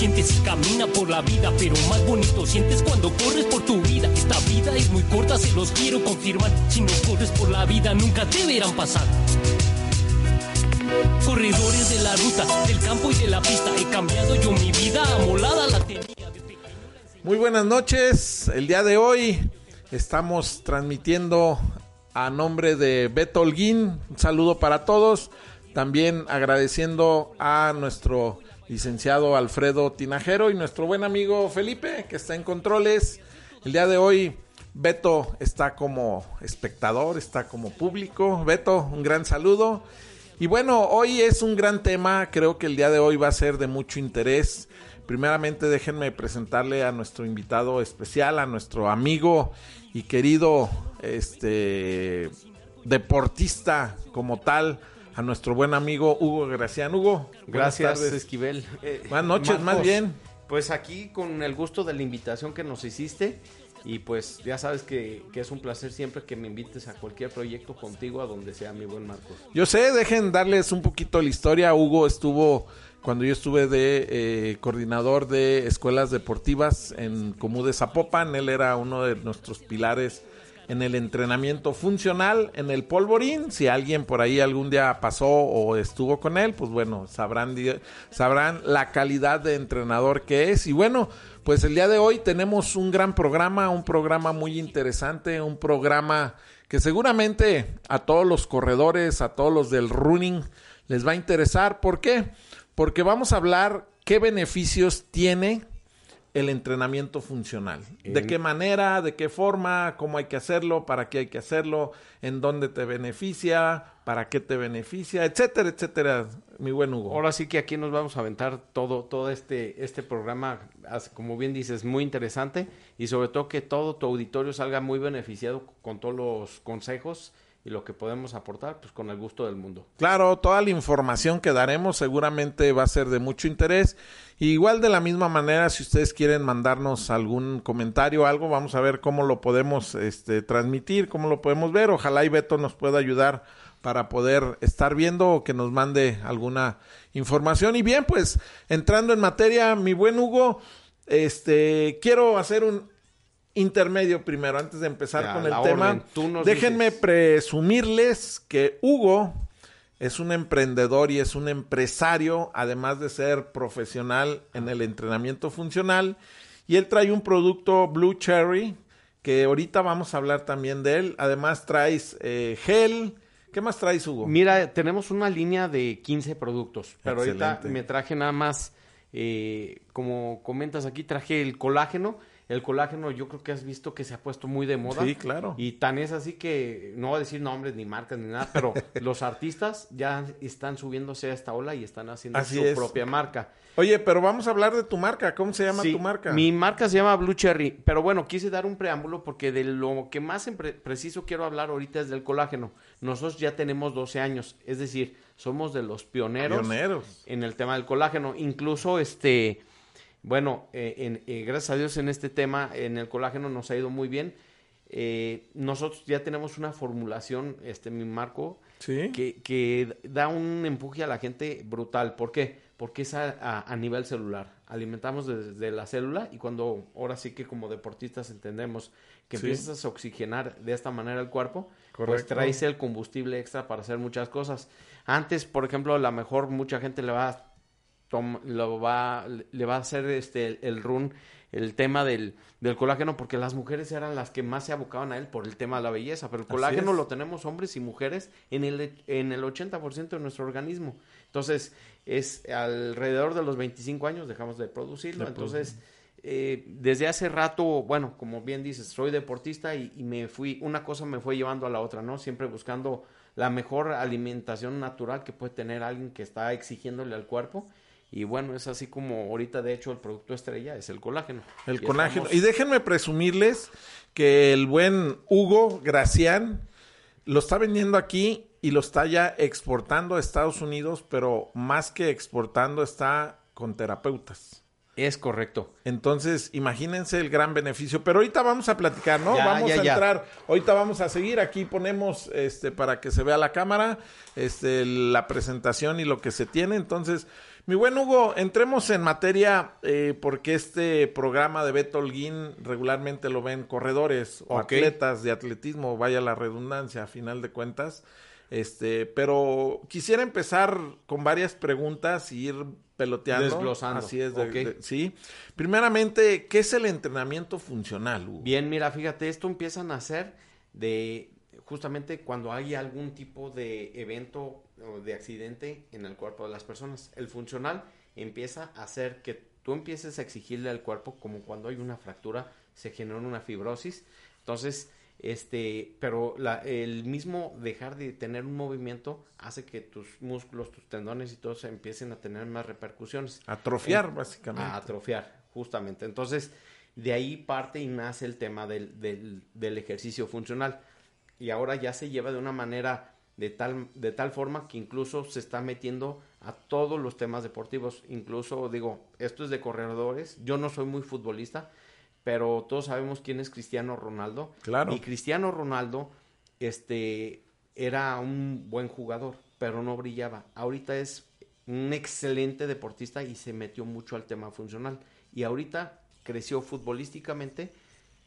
Uno siente si camina por la vida, pero más bonito sientes cuando corres por tu vida. Esta vida es muy corta, se los quiero confirmar. Si no corres por la vida, nunca te verán pasar. Corredores de la ruta, del campo y de la pista, he cambiado yo mi vida, amolada la tenía. Muy buenas noches, el día de hoy estamos transmitiendo a nombre de Beto Holguín, un saludo para todos, también agradeciendo a nuestro licenciado Alfredo Tinajero y nuestro buen amigo Felipe, que está en controles. El día de hoy, Beto está como espectador, está como público. Beto, un gran saludo. Y bueno, hoy es un gran tema, creo que el día de hoy va a ser de mucho interés. Primeramente déjenme presentarle a nuestro invitado especial, a nuestro amigo y querido este deportista como tal, a nuestro buen amigo Hugo Gracián. Hugo, gracias Esquivel. Eh, buenas noches, más bien. Pues aquí con el gusto de la invitación que nos hiciste y pues ya sabes que, es un placer siempre que me invites a cualquier proyecto contigo, a donde sea mi buen Marcos. Yo sé, dejen darles un poquito la historia. Hugo estuvo cuando yo estuve de eh, coordinador de escuelas deportivas en Comú de Zapopan. Él era uno de nuestros pilares en el entrenamiento funcional en el polvorín. Si alguien por ahí algún día pasó o estuvo con él, pues bueno, sabrán, sabrán la calidad de entrenador que es. Y bueno, pues el día de hoy tenemos un gran programa, un programa muy interesante, un programa que seguramente a todos los corredores, a todos los del running, les va a interesar. ¿Por qué? Porque vamos a hablar qué beneficios tiene el entrenamiento funcional. ¿De qué manera, de qué forma, cómo hay que hacerlo, para qué hay que hacerlo, en dónde te beneficia, para qué te beneficia, etcétera, etcétera, mi buen Hugo. Ahora sí que aquí nos vamos a aventar todo, todo este, este programa, como bien dices, muy interesante y sobre todo que todo tu auditorio salga muy beneficiado con todos los consejos lo que podemos aportar, pues con el gusto del mundo. Claro, toda la información que daremos seguramente va a ser de mucho interés. igual de la misma manera, si ustedes quieren mandarnos algún comentario o algo, vamos a ver cómo lo podemos este, transmitir, cómo lo podemos ver. Ojalá y Beto nos pueda ayudar para poder estar viendo o que nos mande alguna información. Y bien, pues entrando en materia, mi buen Hugo, este quiero hacer un intermedio primero, antes de empezar con el tema. Déjenme presumirles que Hugo es un emprendedor y es un empresario, además de ser profesional en el entrenamiento funcional. Y él trae un producto Blue Cherry, que ahorita vamos a hablar también de él. Además traes eh, gel. ¿Qué más traes, Hugo? Mira, tenemos una línea de 15 productos, pero ahorita me traje nada más, eh, como comentas aquí, traje el colágeno el colágeno yo creo que has visto que se ha puesto muy de moda. Sí, claro. Y tan es así que no voy a decir nombres ni marcas ni nada, pero los artistas ya están subiéndose a esta ola y están haciendo su propia marca. Oye, pero vamos a hablar de tu marca. ¿Cómo se llama tu marca? Mi marca se llama Blue Cherry, pero bueno, quise dar un preámbulo porque de lo que más preciso quiero hablar ahorita es del colágeno. Nosotros ya tenemos 12 años, es decir, somos de los pioneros, pioneros. en el tema del colágeno. Incluso este bueno, eh, en, eh, gracias a Dios en este tema, en el colágeno nos ha ido muy bien. Eh, nosotros ya tenemos una formulación, este mi marco, que, que, da un empuje a la gente brutal. ¿Por qué? Porque es a, a, nivel celular. Alimentamos desde la célula y cuando ahora sí que como deportistas entendemos que empiezas a oxigenar de esta manera el cuerpo, pues traes el combustible extra para hacer muchas cosas. Antes, por ejemplo, a lo mejor mucha gente le va a lo va, le va a hacer este, el, run, el tema del, del, colágeno, porque las mujeres eran las que más se abocaban a él por el tema de la belleza, pero el colágeno lo tenemos hombres y mujeres en el, en el 80% de nuestro organismo. Entonces, es alrededor de los 25 años dejamos de producirlo, entonces eh, desde hace rato, bueno, como bien dices, soy deportista y, y, me fui, una cosa me fue llevando a la otra, ¿no? Siempre buscando la mejor alimentación natural que puede tener alguien que está exigiéndole al cuerpo. Y bueno, es así como ahorita, de hecho, el producto estrella es el colágeno. El y colágeno. estamos- Y déjenme presumirles que el buen Hugo Gracián lo está vendiendo aquí y lo está ya exportando a Estados Unidos, pero más que exportando está con terapeutas. Es correcto. Entonces, imagínense el gran beneficio. Pero ahorita vamos a platicar, ¿no? Ya, vamos ya, a ya. entrar. Ahorita vamos a seguir. Aquí ponemos, este, para que se vea la cámara, este, la presentación y lo que se tiene. Entonces, mi buen Hugo, entremos en materia, eh, porque este programa de Beto Holguín regularmente lo ven corredores o atletas de atletismo, vaya la redundancia, a final de cuentas. Este, pero quisiera empezar con varias preguntas y ir peloteando. Desglosando. Así es, de- sí. Primeramente, ¿qué es el entrenamiento funcional, Hugo? Bien, mira, fíjate, esto empieza a nacer de justamente cuando hay algún tipo de evento o de accidente en el cuerpo de las personas. El funcional empieza a hacer que tú empieces a exigirle al cuerpo como cuando hay una fractura, se genera una fibrosis. Entonces, este, pero la- el mismo dejar de tener un movimiento hace que tus músculos, tus tendones y todo se empiecen a tener más repercusiones Atrofiar, En- básicamente. a atrofiar, justamente. Entonces, de ahí parte y nace el tema del, del, del ejercicio funcional. Y ahora ya se lleva de una manera de tal, de tal forma que incluso se está metiendo a todos los temas deportivos. Incluso, digo, esto es de corredores. Yo no soy muy futbolista, pero todos sabemos quién es Cristiano Ronaldo. Claro. Y Cristiano Ronaldo, este, era un buen jugador, pero no brillaba. Ahorita es un excelente deportista y se metió mucho al tema funcional. Y ahorita creció futbolísticamente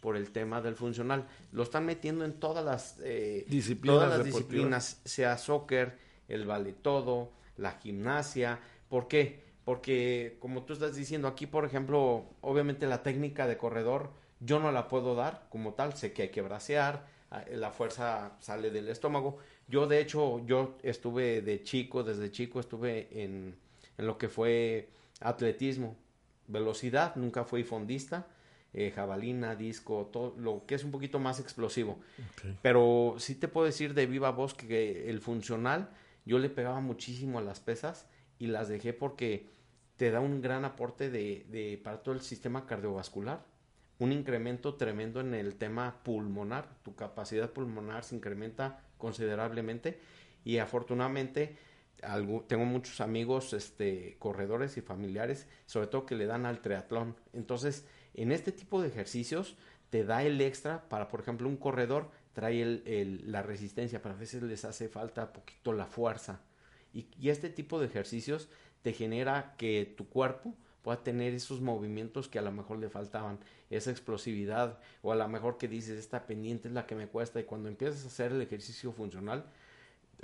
por el tema del funcional. Lo están metiendo en todas las eh, Disciplinas todas las disciplinas, sea soccer, el vale todo, la gimnasia. ¿Por qué? Porque como tú estás diciendo aquí, por ejemplo, obviamente la técnica de corredor yo no la puedo dar como tal, sé que hay que bracear, ah, la fuerza sale del estómago. Yo de hecho, yo estuve de chico, desde chico estuve en, en lo que fue atletismo, velocidad, nunca fui fondista, eh, jabalina, disco, todo lo que es un poquito más explosivo. Pero sí te puedo decir de viva voz que el funcional, yo le pegaba muchísimo a las pesas y las dejé porque te da un gran aporte de, de para todo el sistema cardiovascular, un incremento tremendo en el tema pulmonar, tu capacidad pulmonar se incrementa considerablemente y afortunadamente tengo muchos amigos este corredores y familiares, sobre todo que le dan al triatlón. Entonces, en este tipo de ejercicios te da el extra para, por ejemplo, un corredor trae el- la resistencia, pero a veces les hace falta poquito la fuerza. Y este tipo de ejercicios te genera que tu cuerpo pueda tener esos movimientos que a lo mejor le faltaban, esa explosividad, o a lo mejor que dices, esta pendiente es la que me cuesta, y cuando empiezas a hacer el ejercicio funcional,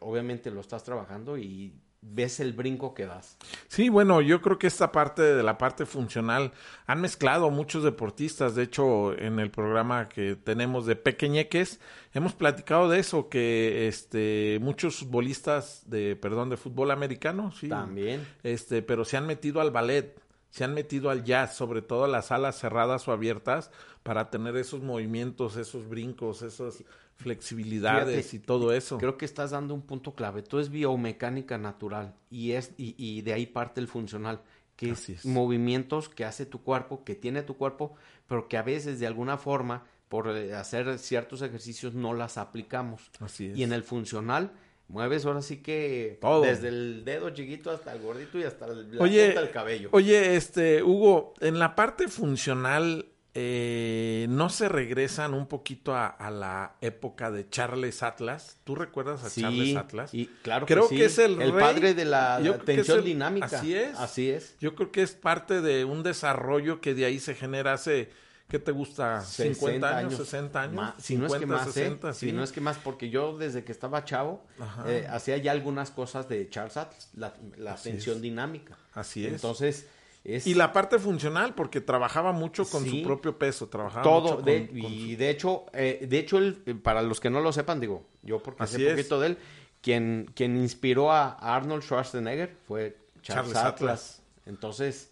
obviamente lo estás trabajando y ves el brinco que das. Sí, bueno, yo creo que esta parte de la parte funcional han mezclado muchos deportistas. De hecho, en el programa que tenemos de Pequeñeques, hemos platicado de eso, que este muchos futbolistas de, perdón, de fútbol americano, sí. También. Este, pero se han metido al ballet, se han metido al jazz, sobre todo a las salas cerradas o abiertas, para tener esos movimientos, esos brincos, esas flexibilidades Fíjate, y todo eso. Creo que estás dando un punto clave. Todo es biomecánica natural y es y, y de ahí parte el funcional, que es es. movimientos que hace tu cuerpo, que tiene tu cuerpo, pero que a veces de alguna forma por eh, hacer ciertos ejercicios no las aplicamos. Así es. Y en el funcional mueves ahora sí que Todo. desde el dedo chiquito hasta el gordito y hasta el- la Oye, punta del cabello. Oye, este, Hugo, en la parte funcional, eh, ¿no se regresan un poquito a, a la época de Charles Atlas? ¿Tú recuerdas a Sí, Charles Atlas? y claro Creo que, que, sí. es el, el rey. padre de la Yo que tensión el- dinámica. Así es. Así es. Yo creo que es parte de un desarrollo que de ahí se genera hace, ¿qué te gusta? 50 años, 60 años. Si no es que 50, más, ¿eh? 60, Si no es que más, porque yo desde que estaba chavo eh, hacía ya algunas cosas de Charles Atlas, la, la tensión dinámica. Así es. Entonces, es Y la parte funcional, porque trabajaba mucho con Sí. su propio peso, trabajaba todo. mucho con- de- con y su- de hecho, eh, de hecho él, eh, para los que no lo sepan, digo, yo porque Así sé es. poquito de él, quien, quien inspiró a Arnold Schwarzenegger fue Charles, Charles Atlas. Atlas. Entonces,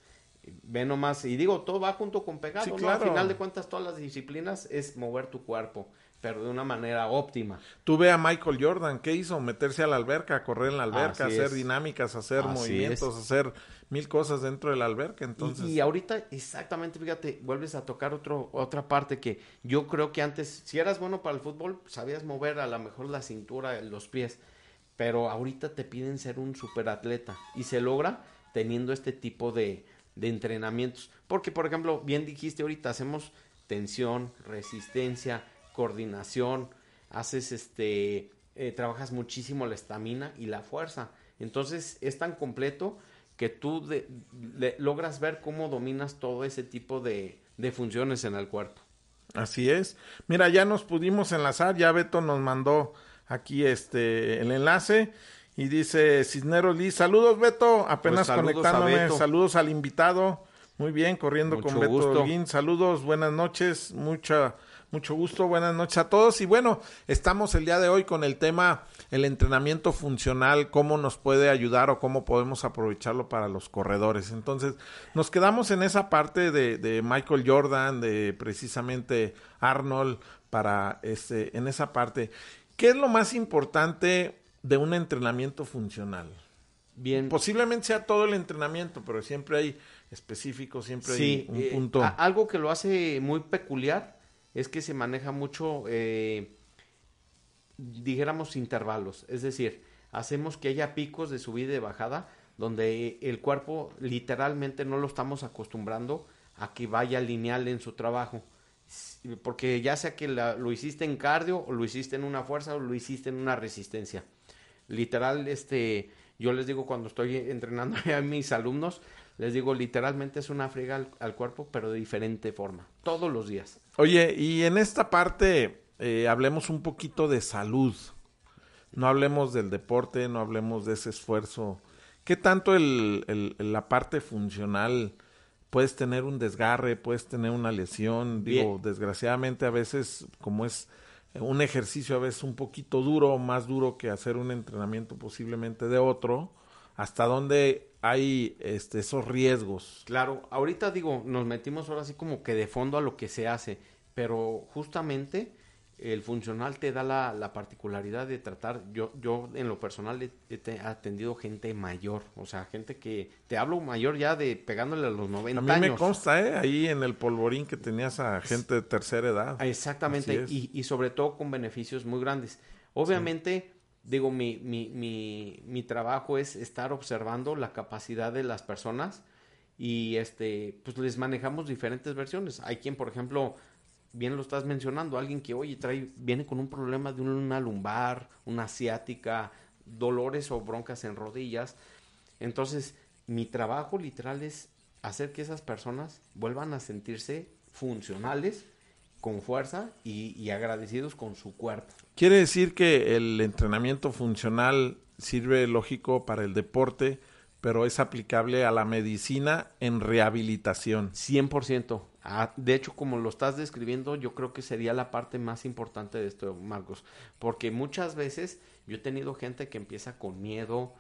Ve nomás, y digo, todo va junto con pegado, Sí, ¿no? claro. Al final de cuentas, todas las disciplinas es mover tu cuerpo, pero de una manera óptima. Tú ve a Michael Jordan, ¿qué hizo? Meterse a la alberca, correr en la alberca, Así hacer es. dinámicas, hacer Así movimientos, es. hacer mil cosas dentro de la alberca. Entonces, Y, ahorita, exactamente, fíjate, vuelves a tocar otro, otra parte que yo creo que antes, si eras bueno para el fútbol, sabías mover a lo mejor la cintura, los pies, pero ahorita te piden ser un superatleta y se logra teniendo este tipo de, de entrenamientos. Porque, por ejemplo, bien dijiste ahorita, hacemos tensión, resistencia, coordinación, haces este, eh, trabajas muchísimo la estamina y la fuerza. Entonces es tan completo que tú de- logras ver cómo dominas todo ese tipo de, de funciones en el cuerpo. Así es. Mira, ya nos pudimos enlazar, ya Beto nos mandó aquí este el enlace y dice Cisneros Liz, saludos Beto, apenas Pues saludos conectándome, Beto. saludos al invitado. Muy bien, corriendo con Beto. Holguín. Saludos, buenas noches, mucha mucho gusto, buenas noches a todos y bueno, estamos el día de hoy con el tema el entrenamiento funcional, cómo nos puede ayudar o cómo podemos aprovecharlo para los corredores. Entonces, nos quedamos en esa parte de, de Michael Jordan, de precisamente Arnold, para este, en esa parte. ¿Qué es lo más importante de un entrenamiento funcional? Bien. Posiblemente sea todo el entrenamiento, pero siempre hay específicos, siempre Sí, hay un eh, punto. algo que lo hace muy peculiar es que se maneja mucho, eh, dijéramos, intervalos. Es decir, hacemos que haya picos de subida y bajada donde el cuerpo literalmente no lo estamos acostumbrando a que vaya lineal en su trabajo. Porque ya sea que lo hiciste en cardio, o lo hiciste en una fuerza, o lo hiciste en una resistencia. Literal, este, yo les digo cuando estoy entrenando a mis alumnos, les digo literalmente es una friega al, al cuerpo, pero de diferente forma, todos los días. Oye, y en esta parte eh, hablemos un poquito de salud. No hablemos del deporte, no hablemos de ese esfuerzo. ¿Qué tanto el, el- la parte funcional? Puedes tener un desgarre, puedes tener una lesión. Digo, Bien. desgraciadamente a veces, como es un ejercicio a veces un poquito duro, más duro que hacer un entrenamiento posiblemente de otro, hasta dónde hay este, esos riesgos. Claro, ahorita digo, nos metimos ahora así como que de fondo a lo que se hace, pero justamente el funcional te da la, la particularidad de tratar, yo, yo en lo personal he, he te- atendido gente mayor, o sea, gente que, te hablo mayor ya de pegándole a los 90 A mí años. me consta, ¿eh? Ahí en el polvorín que tenías a gente de tercera edad. Exactamente, y, y sobre todo con beneficios muy grandes. Obviamente, digo, mi, mi, mi, mi trabajo es estar observando la capacidad de las personas y este, pues les manejamos diferentes versiones. Hay quien, por ejemplo, bien lo estás mencionando, alguien que, oye, trae, viene con un problema de una lumbar, una asiática, dolores o broncas en rodillas. Entonces, mi trabajo literal es hacer que esas personas vuelvan a sentirse funcionales, con fuerza y, y agradecidos con su cuerpo. Quiere decir que el entrenamiento funcional sirve lógico para el deporte, pero es aplicable a la medicina en rehabilitación. 100%. Ah, de hecho, como lo estás describiendo, yo creo que sería la parte más importante de esto, Marcos. Porque muchas veces yo he tenido gente que empieza con miedo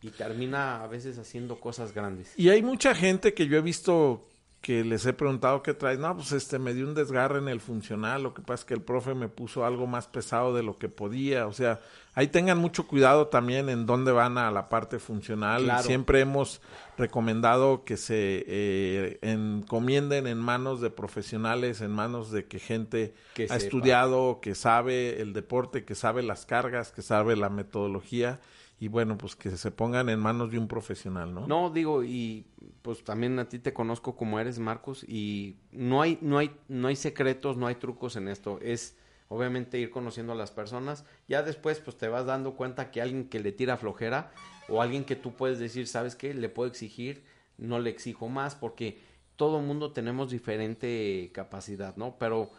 y termina a veces haciendo cosas grandes. Y hay mucha gente que yo he visto que les he preguntado qué traes. No, pues este me dio un desgarre en el funcional. Lo que pasa es que el profe me puso algo más pesado de lo que podía. O sea, ahí tengan mucho cuidado también en dónde van a la parte funcional. Claro. Siempre hemos recomendado que se eh, encomienden en manos de profesionales, en manos de que gente Que ha sepa. estudiado, que sabe el deporte, que sabe las cargas, que sabe la metodología. Y bueno, pues que se pongan en manos de un profesional, ¿no? No, digo, y pues también a ti te conozco como eres, Marcos, y no hay, no hay, no hay secretos, no hay trucos en esto. Es obviamente ir conociendo a las personas. Ya después, pues te vas dando cuenta que alguien que le tira flojera o alguien que tú puedes decir, ¿sabes qué? Le puedo exigir, no le exijo más, porque todo mundo tenemos diferente capacidad, ¿no? Pero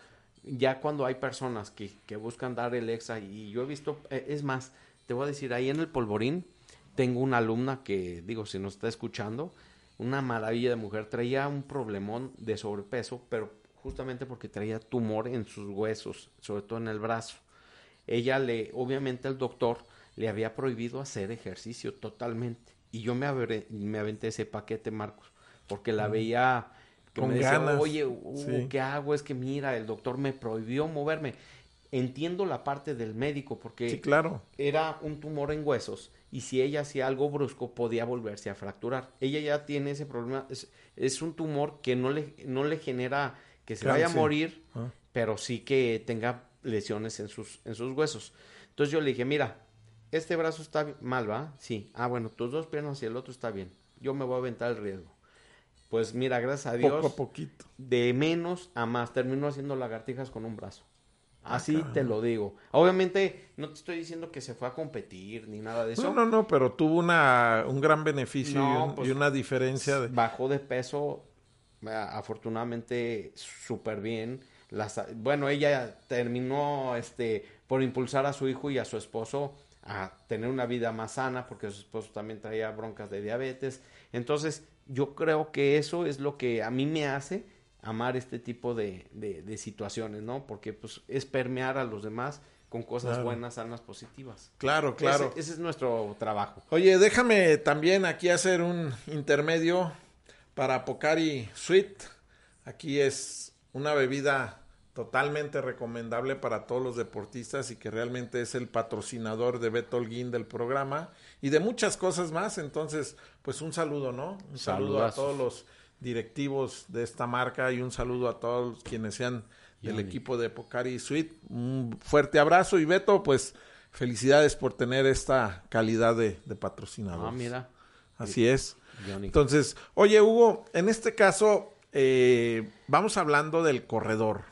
ya cuando hay personas que, que buscan dar el extra, y yo he visto, eh, es más, te voy a decir, ahí en el polvorín tengo una alumna que, digo, si nos está escuchando, una maravilla de mujer, traía un problemón de sobrepeso, pero justamente porque traía tumor en sus huesos, sobre todo en el brazo. Ella le, obviamente el doctor le había prohibido hacer ejercicio totalmente. Y yo me, abre- me aventé ese paquete, Marcos. porque la veía que Con me decía, ganas, oye, sí. ¿qué hago? Es que mira, el doctor me prohibió moverme. Entiendo la parte del médico, porque Sí, claro. era un tumor en huesos y si ella hacía algo brusco podía volverse a fracturar. Ella ya tiene ese problema, es, es un tumor que no le, no le genera que se vaya a morir, Ah. pero sí que tenga lesiones en sus, en sus huesos. Entonces yo le dije, mira, este brazo está mal, ¿va? Sí. Ah, bueno, tus dos piernas y el otro está bien. Yo me voy a aventar el riesgo. Pues mira, gracias a Dios, Poco a poquito. de menos a más, terminó haciendo lagartijas con un brazo. Ah, Así te lo digo. Obviamente, no te estoy diciendo que se fue a competir ni nada de eso. No, no, no, pero tuvo una, un gran beneficio y, un- pues, y una diferencia de... Bajó de peso, a- afortunadamente, súper bien. Las, bueno, ella terminó este, por impulsar a su hijo y a su esposo a tener una vida más sana, porque su esposo también traía broncas de diabetes. Entonces, yo creo que eso es lo que a mí me hace amar este tipo de, de- de situaciones, ¿no? Porque pues es permear a los demás con cosas Claro. buenas, sanas, positivas. Claro, claro. Ese, ese es nuestro trabajo. Oye, déjame también aquí hacer un intermedio para Pocari Sweet. Aquí es una bebida totalmente recomendable para todos los deportistas y que realmente es el patrocinador de Beto Holguín del programa y de muchas cosas más. Entonces, pues un saludo, ¿no? Un saludo a todos los directivos de esta marca y un saludo a todos quienes sean del equipo de Pocari Sweet. Un fuerte abrazo y Beto, pues felicidades por tener esta calidad de, de patrocinador. Ah, mira, Así es. Entonces, oye Hugo, en este caso eh, vamos hablando del corredor.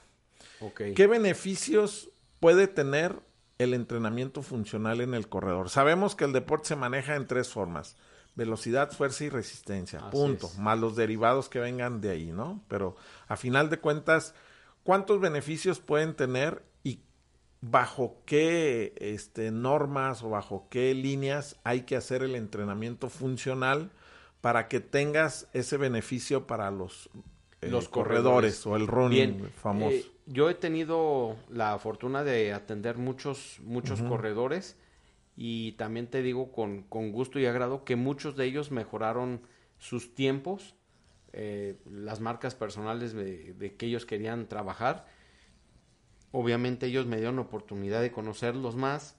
¿Qué beneficios puede tener el entrenamiento funcional en el corredor? Sabemos que el deporte se maneja en tres formas. Velocidad, fuerza y resistencia. Así punto. es. Más los derivados que vengan de ahí, ¿no? Pero a final de cuentas, ¿cuántos beneficios pueden tener y bajo qué este, normas o bajo qué líneas hay que hacer el entrenamiento funcional para que tengas ese beneficio para los, eh, Los corredores, corredores. o el running Bien, famoso? eh, yo he tenido la fortuna de atender muchos, muchos corredores y también te digo con, con gusto y agrado que muchos de ellos mejoraron sus tiempos, eh, las marcas personales de, que ellos querían trabajar. Obviamente ellos me dieron oportunidad de conocerlos más,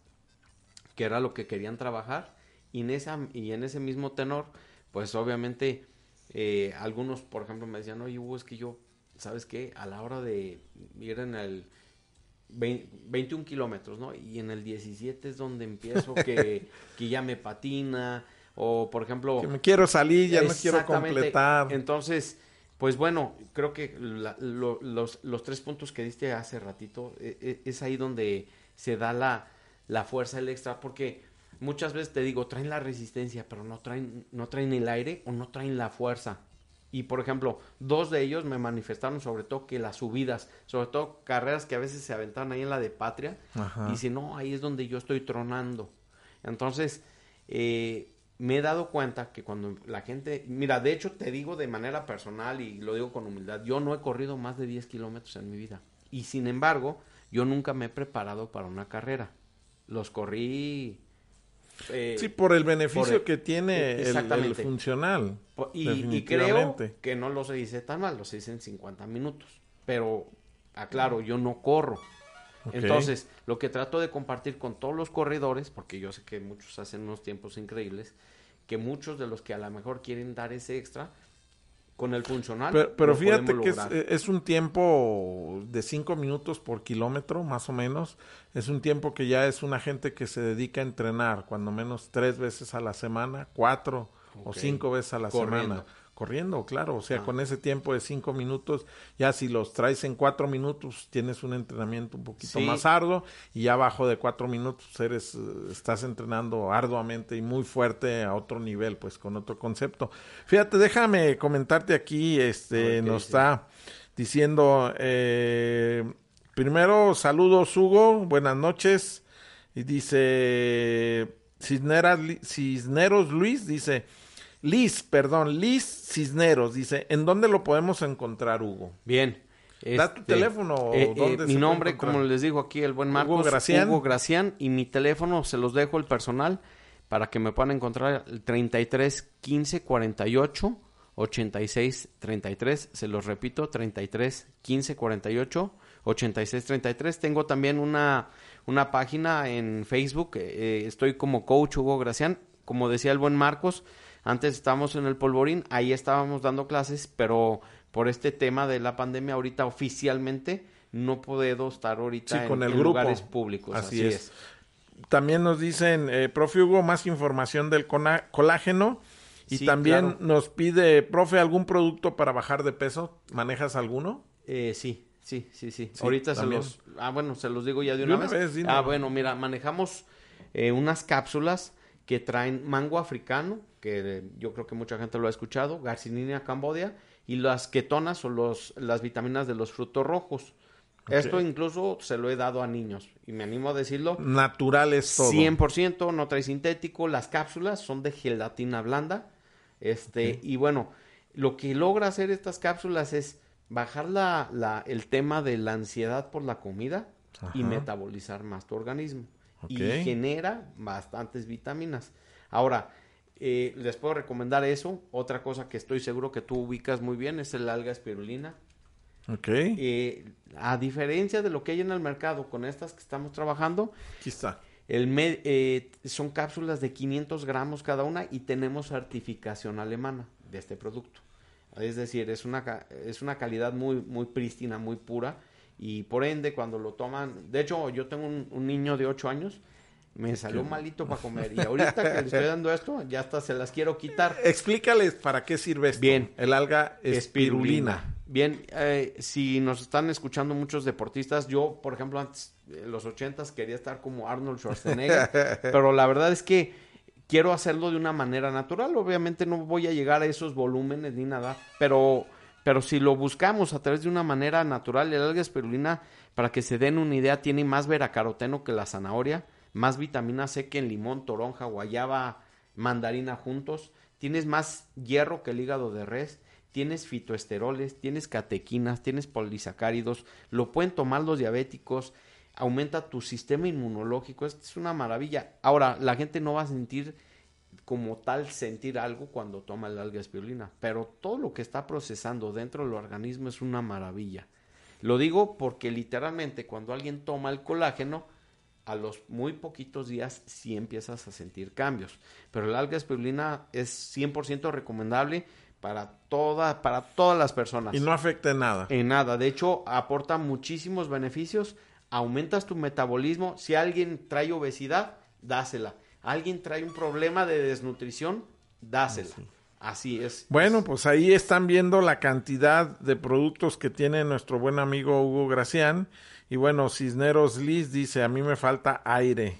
que era lo que querían trabajar, y en, y en ese mismo tenor, pues obviamente eh, algunos, por ejemplo, me decían, oye, Hugo, es que yo, ¿sabes qué? A la hora de ir en el 20 21 kilómetros, ¿no? Y en el 17 es donde empiezo que, que ya me patina, o por ejemplo... que me quiero salir, ya no quiero completar. Entonces, pues bueno, creo que la- lo- los, los tres puntos que diste hace ratito, e- e- es ahí donde se da la, la fuerza, el extra, porque muchas veces te digo, traen la resistencia, pero no traen, no traen el aire o no traen la fuerza. Y por ejemplo, dos de ellos me manifestaron sobre todo que las subidas, sobre todo carreras que a veces se aventaron ahí en la de Patria, Ajá. dice, no, ahí es donde yo estoy tronando. Entonces, eh, me he dado cuenta que cuando la gente, mira, de hecho te digo de manera personal y lo digo con humildad, yo no he corrido más de 10 kilómetros en mi vida. Y sin embargo, yo nunca me he preparado para una carrera. Los corrí... eh, Sí, por el beneficio por el- que tiene el- funcional. y, y creo que no los hice tan mal, los hice en 50 minutos. Pero, aclaro, yo no corro. Entonces, lo que trato de compartir con todos los corredores, porque yo sé que muchos hacen unos tiempos increíbles, que muchos de los que a lo mejor quieren dar ese extra, con el funcional. Pero, fíjate que es, eh, es un tiempo de cinco minutos por kilómetro, más o menos. Es un tiempo que ya es una gente que se dedica a entrenar, cuando menos tres veces a la semana, cuatro o cinco veces a la Corriendo. semana. Corriendo, claro. O sea, Ah. con ese tiempo de cinco minutos, ya si los traes en cuatro minutos, tienes un entrenamiento un poquito Sí. más arduo. Y ya abajo de cuatro minutos eres, eh, estás entrenando arduamente y muy fuerte a otro nivel, pues con otro concepto. Fíjate, déjame comentarte aquí, este, ver, ¿qué nos está diciendo, eh, primero saludos Hugo, buenas noches. Y dice Cisneras, Cisneros Luis, dice, Liz, perdón, Liz Cisneros, dice, ¿en dónde lo podemos encontrar, Hugo? Bien. Da tu este, teléfono, o eh, eh, dónde se mi nombre, como les digo aquí, el buen Marcos. Gracián. Hugo Gracián. Y mi teléfono se los dejo el personal para que me puedan encontrar el 33 15 48 8633, se los repito, 33 15 48 8633. Tengo también una, una página en Facebook, eh, estoy como coach Hugo Gracián, como decía el buen Marcos, antes estábamos en el Polvorín, ahí estábamos dando clases, pero por este tema de la pandemia ahorita oficialmente no puedo estar ahorita con en, el en grupo. lugares públicos. Así, es. También nos dicen, eh, profe Hugo, más información del colágeno. Y Sí, también claro. nos pide, profe, algún producto para bajar de peso. ¿Manejas alguno? Eh, sí, sí, sí, sí. Sí, Ahorita también. se los... Ah, bueno, se los digo ya de De una, vez. vez, ah, bueno, mira, manejamos eh, unas cápsulas que traen mango africano, que eh, yo creo que mucha gente lo ha escuchado, garcinia cambodia, y las ketonas o los, las vitaminas de los frutos rojos. Esto incluso se lo he dado a niños, y me animo a decirlo. Natural es todo. 100%, no trae sintético. Las cápsulas son de gelatina blanda. Este, y bueno, lo que logra hacer estas cápsulas es bajar la, la- el tema de la ansiedad por la comida y metabolizar más tu organismo. Y genera bastantes vitaminas. Ahora, eh, les puedo recomendar eso. Otra cosa que estoy seguro que tú ubicas muy bien es el alga espirulina. Ok. Eh, a diferencia de lo que hay en el mercado con estas que estamos trabajando, el eh, son cápsulas de 500 gramos cada una y tenemos certificación alemana de este producto. Es decir, es una, ca- es una calidad muy, muy prístina, muy pura y por ende cuando lo toman, de hecho yo tengo un, un niño de 8 años, me salió malito para comer y ahorita que le estoy dando esto, ya hasta se las quiero quitar. Explícales para qué sirve esto. Bien. El alga espirulina. Bien, eh, si nos están escuchando muchos deportistas, yo, por ejemplo, antes, en los ochentas, quería estar como Arnold Schwarzenegger, pero la verdad es que quiero hacerlo de una manera natural. Obviamente no voy a llegar a esos volúmenes ni nada, pero, pero si lo buscamos a través de una manera natural, el alga espirulina, para que se den una idea, tiene más betacaroteno que la zanahoria, más vitamina C que en limón, toronja, guayaba, mandarina juntos, tienes más hierro que el hígado de res, tienes fitoesteroles, tienes catequinas, tienes polisacáridos, lo pueden tomar los diabéticos, aumenta tu sistema inmunológico, esto es una maravilla. Ahora, la gente no va a sentir como tal sentir algo cuando toma el alga espirulina, pero todo lo que está procesando dentro del organismo es una maravilla. Lo digo porque literalmente cuando alguien toma el colágeno, a los muy poquitos días sí empiezas a sentir cambios. Pero el alga espirulina es 100% recomendable para, toda, para todas las personas. Y no afecta en nada. En nada. De hecho, aporta muchísimos beneficios. Aumentas tu metabolismo. Si alguien trae obesidad, dásela. Alguien trae un problema de desnutrición, dásela. Así es. Bueno, pues ahí están viendo la cantidad de productos que tiene nuestro buen amigo Hugo Gracián. Y bueno, Cisneros Liz dice, a mí me falta aire.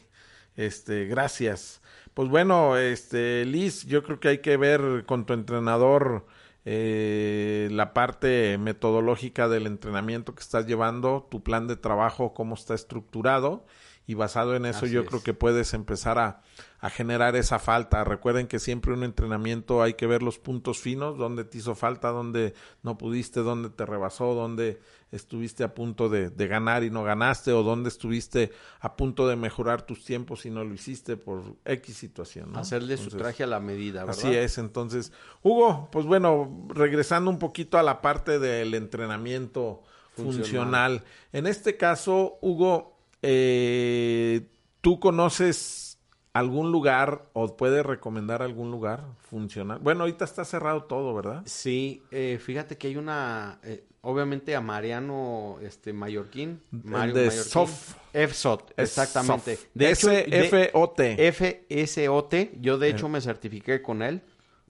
Este, gracias. Pues bueno, este, Liz, yo creo que hay que ver con tu entrenador eh, la parte metodológica del entrenamiento que estás llevando, tu plan de trabajo, cómo está estructurado. Y basado en eso Así yo es. creo que puedes empezar a, a generar esa falta. Recuerden que siempre un entrenamiento hay que ver los puntos finos, dónde te hizo falta, dónde no pudiste, dónde te rebasó, dónde estuviste a punto de, de ganar y no ganaste, o dónde estuviste a punto de mejorar tus tiempos y no lo hiciste por X situación. ¿no? Hacerle su traje a la medida, ¿verdad? Así es, entonces, Hugo, pues bueno, regresando un poquito a la parte del entrenamiento funcional. Funcional. En este caso, Hugo, eh, ¿tú conoces algún lugar o puedes recomendar algún lugar funcional? Bueno, ahorita está cerrado todo, ¿verdad? Sí, eh, fíjate que hay una, eh, obviamente a Mariano este, Mallorquín. Mario de Mallorquín. SOF. FSOT, exactamente. De hecho, de- S-F-O-T. FSOT, yo de hecho me certifiqué con él.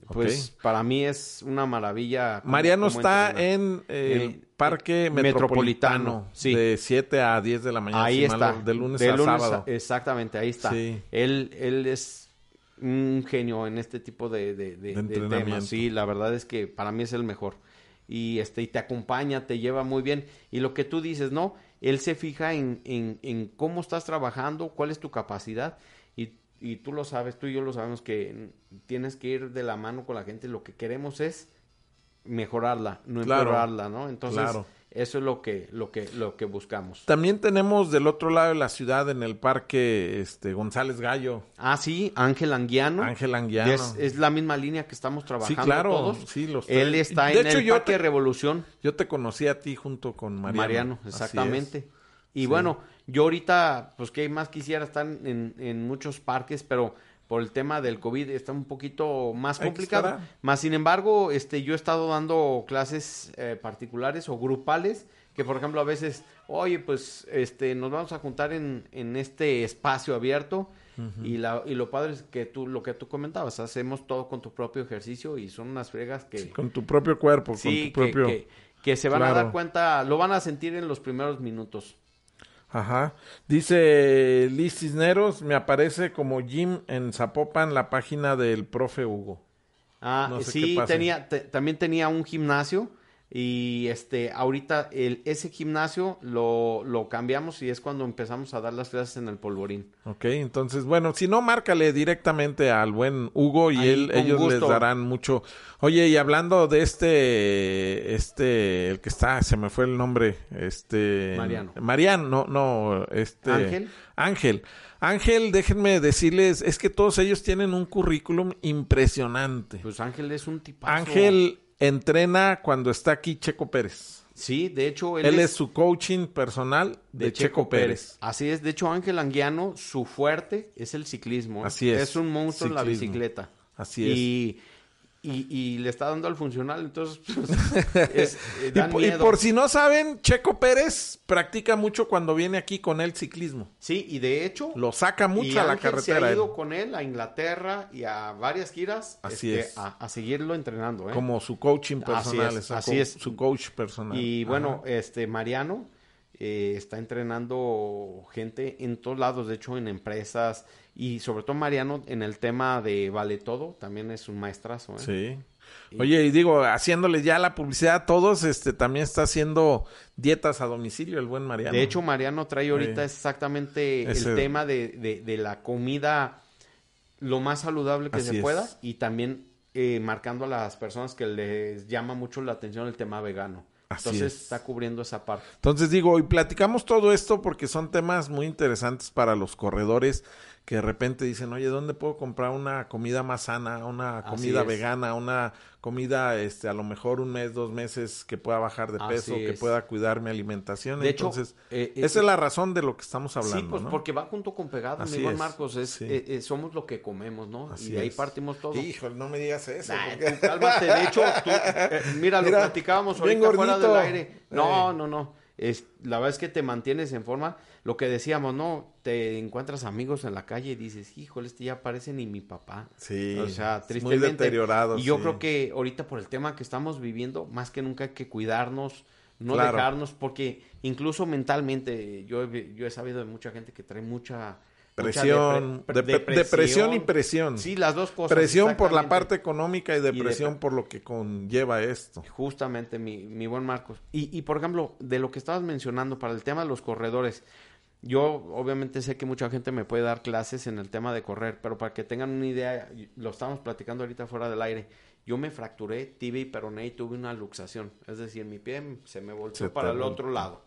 Pues para mí es una maravilla. Mariano está en eh, el Eh, Parque Metropolitano, Metropolitano, sí. de 7 a 10 de la mañana. Ahí si está. de lunes De a sábado. exactamente, ahí está. Sí. Él, él es un genio en este tipo de, de- temas. Sí, la verdad es que para mí es el mejor. Y este, y te acompaña, te lleva muy bien. Y lo que tú dices, ¿no? Él se fija en, en, en cómo estás trabajando, cuál es tu capacidad. Y, tú lo sabes, tú y yo lo sabemos que tienes que ir de la mano con la gente. Lo que queremos es mejorarla, no Claro. empeorarla, ¿no? Entonces, Claro. Eso es lo que, lo que, lo que buscamos. También tenemos del otro lado de la ciudad, en el parque este, González Gallo. Ah, sí, Ángel Anguiano. Ángel Anguiano. Es, es la misma línea que estamos trabajando Sí, claro, todos. sí, los Él está De en hecho, el yo Parque te- Revolución. Yo te conocí a ti junto con Mariano. Mariano, Así es. Y bueno, yo ahorita, pues que más quisiera estar en, en muchos parques, pero por el tema del COVID está un poquito más complicado. Más sin embargo, este, yo he estado dando clases eh, particulares o grupales, que por ejemplo a veces, oye, pues este, nos vamos a juntar en, en este espacio abierto. Y, la, y lo padre es que tú, lo que tú comentabas, hacemos todo con tu propio ejercicio y son unas friegas que, Con tu propio cuerpo, sí, con que, tu propio... que- que se van a dar cuenta, lo van a sentir en los primeros minutos. Ajá. Dice Liz Cisneros, me aparece como Jim en Zapopan la página del profe Hugo. Ah, No sé sí, tenía, te- también tenía un gimnasio y este, ahorita el, ese gimnasio lo, lo cambiamos y es cuando empezamos a dar las clases en el polvorín. Ok, entonces, bueno, si no, márcale directamente al buen Hugo y Ahí, él, ellos les darán mucho. Oye, y hablando de este, este, el que está, se me fue el nombre, este. Mariano. Mariano, no, no, este. Ángel. Ángel. Ángel, déjenme decirles, es que todos ellos tienen un currículum impresionante. Pues Ángel es un tipazo. Ángel entrena cuando está aquí Checo Pérez. Sí, de hecho, él, Él, es, es su coaching personal de, Checo, Pérez. Así es, de hecho Ángel Anguiano, su fuerte es el ciclismo. ¿eh? Así es, Es un monstruo en la bicicleta. Así es. Y, y, y le está dando al funcional, entonces pues, es, eh, Y, por si no saben, Checo Pérez practica mucho cuando viene aquí con el ciclismo. Sí, y de hecho... Lo saca y mucho a la Ángel carretera. se ha él. ido con él a Inglaterra y a varias giras Así este, es. A, a seguirlo entrenando. ¿eh? Como su coaching Así personal. es, su así co- es. Su coach personal. Y bueno, Ajá. este Mariano eh, está entrenando gente en todos lados, de hecho en empresas y sobre todo Mariano en el tema de vale todo, también es un maestrazo. ¿eh? Sí. Oye, y digo, haciéndole ya la publicidad a todos, este también está haciendo dietas a domicilio el buen Mariano. De hecho, Mariano trae ahorita Sí. exactamente Ese- el tema de, de- de la comida lo más saludable que Así se es. pueda y también eh, marcando a las personas que les llama mucho la atención el tema vegano. Así Entonces es. está cubriendo esa parte. Entonces digo, y platicamos todo esto porque son temas muy interesantes para los corredores que de repente dicen, oye, ¿dónde puedo comprar una comida más sana, una comida vegana, una comida, este, a lo mejor un mes, dos meses que pueda bajar de peso, que pueda cuidar mi alimentación? De hecho, Entonces, eh, esa eh, es la razón de lo que estamos hablando, sí, pues ¿no? porque va junto con pegado, mi buen Marcos, es, sí. eh, eh, somos lo que comemos, ¿no? Así y de ahí es. partimos todo. Híjole, no me digas eso. Nah, porque- tú cálmate, de hecho, tú, eh, mira, lo Mira, platicábamos ahorita fuera del aire. No, Eh. no, no. Es, la verdad es que te mantienes en forma. Lo que decíamos, ¿no? Te encuentras amigos en la calle y dices, híjole, este ya parece ni mi papá. Sí, O sea, tristemente. muy deteriorado, Y yo sí. creo que ahorita por el tema que estamos viviendo, más que nunca hay que cuidarnos, no Claro. dejarnos, porque incluso mentalmente, yo, he- yo he sabido de mucha gente que trae mucha... Presión, depre- dep- depresión y presión. Sí, las dos cosas. Presión por la parte económica y depresión dep- por lo que conlleva esto. Justamente, mi, mi buen Marcos. Y, y, por ejemplo, de lo que estabas mencionando para el tema de los corredores, yo obviamente sé que mucha gente me puede dar clases en el tema de correr, pero para que tengan una idea, lo estamos platicando ahorita fuera del aire, yo me fracturé tibia y peroné y tuve una luxación, es decir, mi pie se me volteó Se para el otro lado,